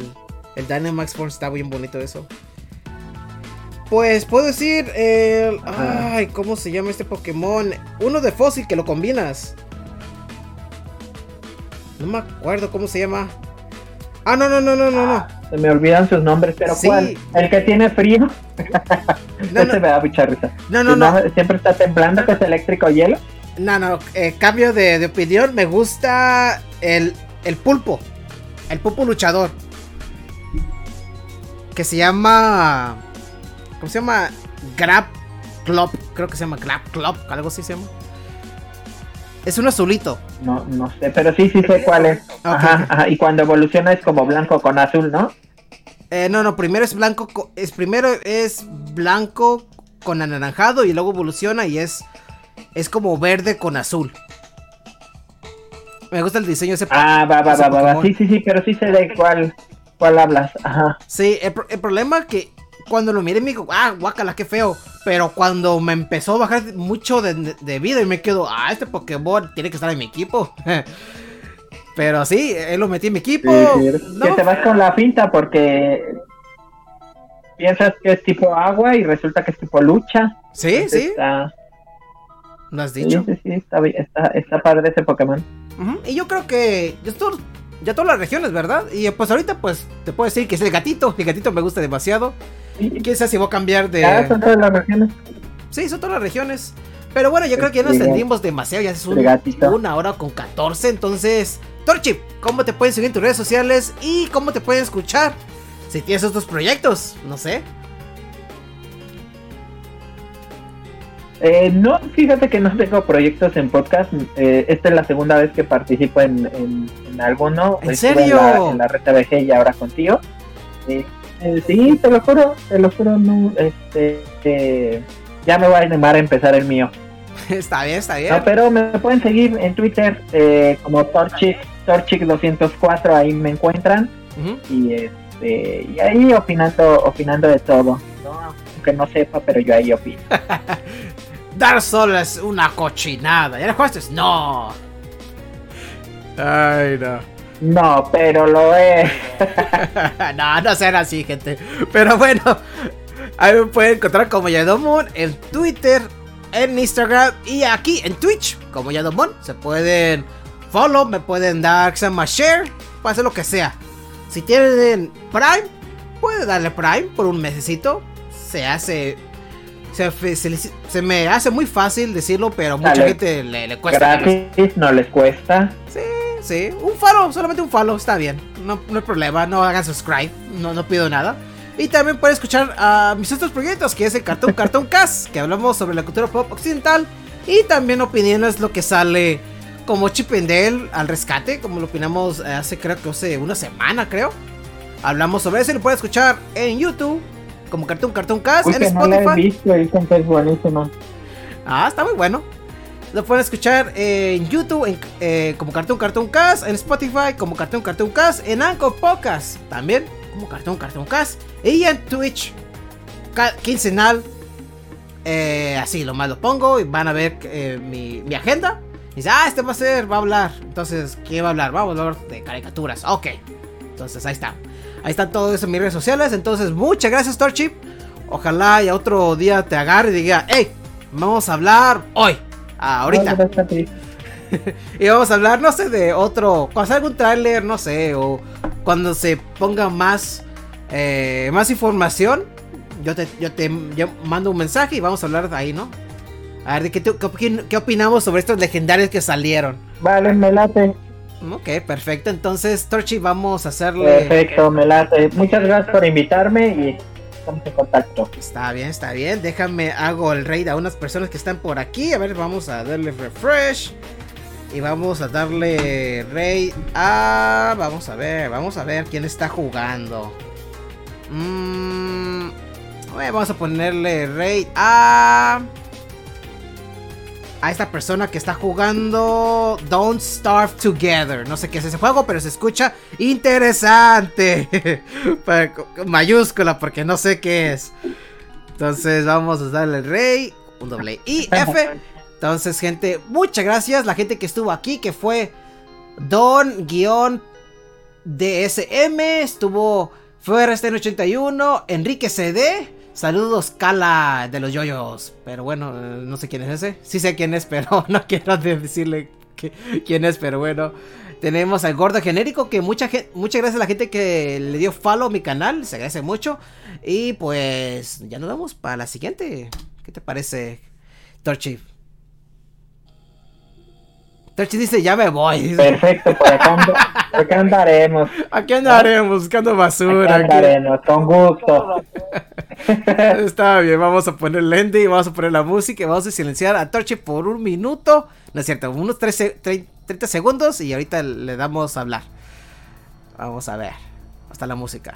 el Dynamax Form, está bien bonito eso. Pues puedo decir el. Ay, ¿cómo se llama este Pokémon? Uno de fósil que lo combinas. No me acuerdo cómo se llama. Ah, no, no, no, no, no, no. Se me olvidan sus nombres, pero ¿cuál? El que tiene frío. no, no. se me da mucha risa. No, no, no. Siempre está temblando, que es eléctrico hielo. No, no, eh, cambio de, opinión. Me gusta el, el pulpo. El pulpo luchador. Que se llama. ¿Cómo se llama? Grab Club. Creo que se llama Grab Club. Algo así se llama. Es un azulito. No, no sé, pero sí, sí sé cuál es. Ajá, ajá, y cuando evoluciona es como blanco con azul, ¿no? Eh, no, no, primero es blanco, es primero es blanco con anaranjado y luego evoluciona y es es como verde con azul. Me gusta el diseño ese. Ah, va, va, va, va, Sí, sí, sí, pero sí sé de cuál, cuál hablas. Ajá. Sí, el, el problema que cuando lo miré me dijo, ah, guácala, qué feo. Pero cuando me empezó a bajar mucho de, vida y me quedo, ah, este Pokémon tiene que estar en mi equipo. Pero sí, él lo metí en mi equipo. Que te vas con la finta porque piensas que es tipo agua y resulta que es tipo lucha. Sí, sí. ¿Lo has dicho? Sí, sí, está, está, está padre ese Pokémon. Y yo creo que ya, ya todas las regiones, ¿verdad? Y pues ahorita pues te puedo decir que es el gatito. El gatito me gusta demasiado. ¿Quién sabe si voy a cambiar de. Ah, son todas las regiones. Sí, son todas las regiones. Pero bueno, yo creo que ya nos extendimos demasiado. Ya es una hora con 14. Entonces, Torchip, ¿cómo te pueden seguir en tus redes sociales? Y cómo te pueden escuchar si tienes otros proyectos. No sé. Eh, no, fíjate que no tengo proyectos en podcast. Eh, esta es la segunda vez que participo en, en, alguno. ¿En serio? En la, red TVG y ahora contigo. Eh, eh, sí, te lo juro, te lo juro, no, este, eh, ya me voy a animar a empezar el mío. está bien, está bien. No, pero me pueden seguir en Twitter eh, como Torchic, Torchic204, ahí me encuentran. Y este, y ahí opinando, opinando de todo. Aunque no sepa, pero yo ahí opino. Dar Souls es una cochinada. ¿Ya lo jugaste? No. Ay, no. No, pero lo es. no, no sean así, gente. Pero bueno, ahí me pueden encontrar como Yadomon en Twitter, en Instagram y aquí en Twitch como Yadomon. Se pueden follow, me pueden dar llama share, puede hacer lo que sea. Si tienen Prime, puede darle Prime por un mesecito. Se hace. Se, me hace muy fácil decirlo, pero mucha gente le, le cuesta. Gratis, no les cuesta. Sí, sí. Un follow, solamente un follow, está bien. No, no hay problema, no hagan subscribe, no, no pido nada. Y también pueden escuchar a mis otros proyectos, que es el Cartoon Cartoon Cast, que hablamos sobre la cultura pop occidental. Y también opiniones lo que sale como Chip and Dale al rescate, como lo opinamos hace creo que hace una semana, creo. Hablamos sobre eso y lo pueden escuchar en YouTube, como Cartoon Cartoon Cast, en Spotify. No he visto, dicen que es buenísimo. Ah, está muy bueno. Lo pueden escuchar en YouTube eh, como Cartoon Cartoon Cast, en Spotify como Cartoon Cartoon Cast, en Anchor Podcast también como Cartoon Cartoon Cast y en Twitch quincenal. Eh, así lo más lo pongo y van a ver eh, mi, mi, agenda. Y dice, ah, este va a ser, va a hablar. Entonces, ¿qué va a hablar? Vamos a hablar de caricaturas. Ok. Entonces, ahí está. Ahí está todo eso en mis redes sociales. Entonces, muchas gracias, Torchip. Ojalá ya otro día te agarre y diga, hey, vamos a hablar hoy. ahorita. y vamos a hablar, no sé, de otro. Cuando salga un tráiler, no sé, o cuando se ponga más, eh, más información, yo te, yo te mando un mensaje y vamos a hablar de ahí, ¿no? A ver, ¿de qué, qué, opinamos sobre estos legendarios que salieron? Vale, me late. Ok, perfecto. Entonces, Torchi, vamos a hacerle. Perfecto, me late. Muchas gracias por invitarme y estamos en contacto. Está bien, está bien. Déjame, hago el raid a unas personas que están por aquí. A ver, vamos a darle refresh. Y vamos a darle rey a... Vamos a ver, vamos a ver quién está jugando. Mmm... vamos a ponerle rey a... A esta persona que está jugando Don't Starve Together. No sé qué es ese juego, pero se escucha interesante. Mayúscula, porque no sé qué es. Entonces vamos a darle rey. Un doble I, F. Entonces, gente, muchas gracias. La gente que estuvo aquí, que fue Don-DSM, estuvo en 81, Enrique CD. Saludos, Cala de los Yoyos. Pero bueno, no sé quién es ese. Sí sé quién es, pero no quiero decirle quién es, pero bueno. Tenemos al gordo genérico, que mucha gente, muchas gracias a la gente que le dio follow a mi canal. Se agradece mucho. Y pues ya nos vemos para la siguiente. ¿Qué te parece, Torchief? Torchi dice, ya me voy. Perfecto, por acá, andaremos. Aquí andaremos, buscando basura. Aquí andaremos, con gusto. Está bien, vamos a poner el y vamos a poner la música y vamos a silenciar a Torchi por un minuto. No es cierto, unos 13, 30 segundos y ahorita le damos a hablar. Vamos a ver. Hasta la música.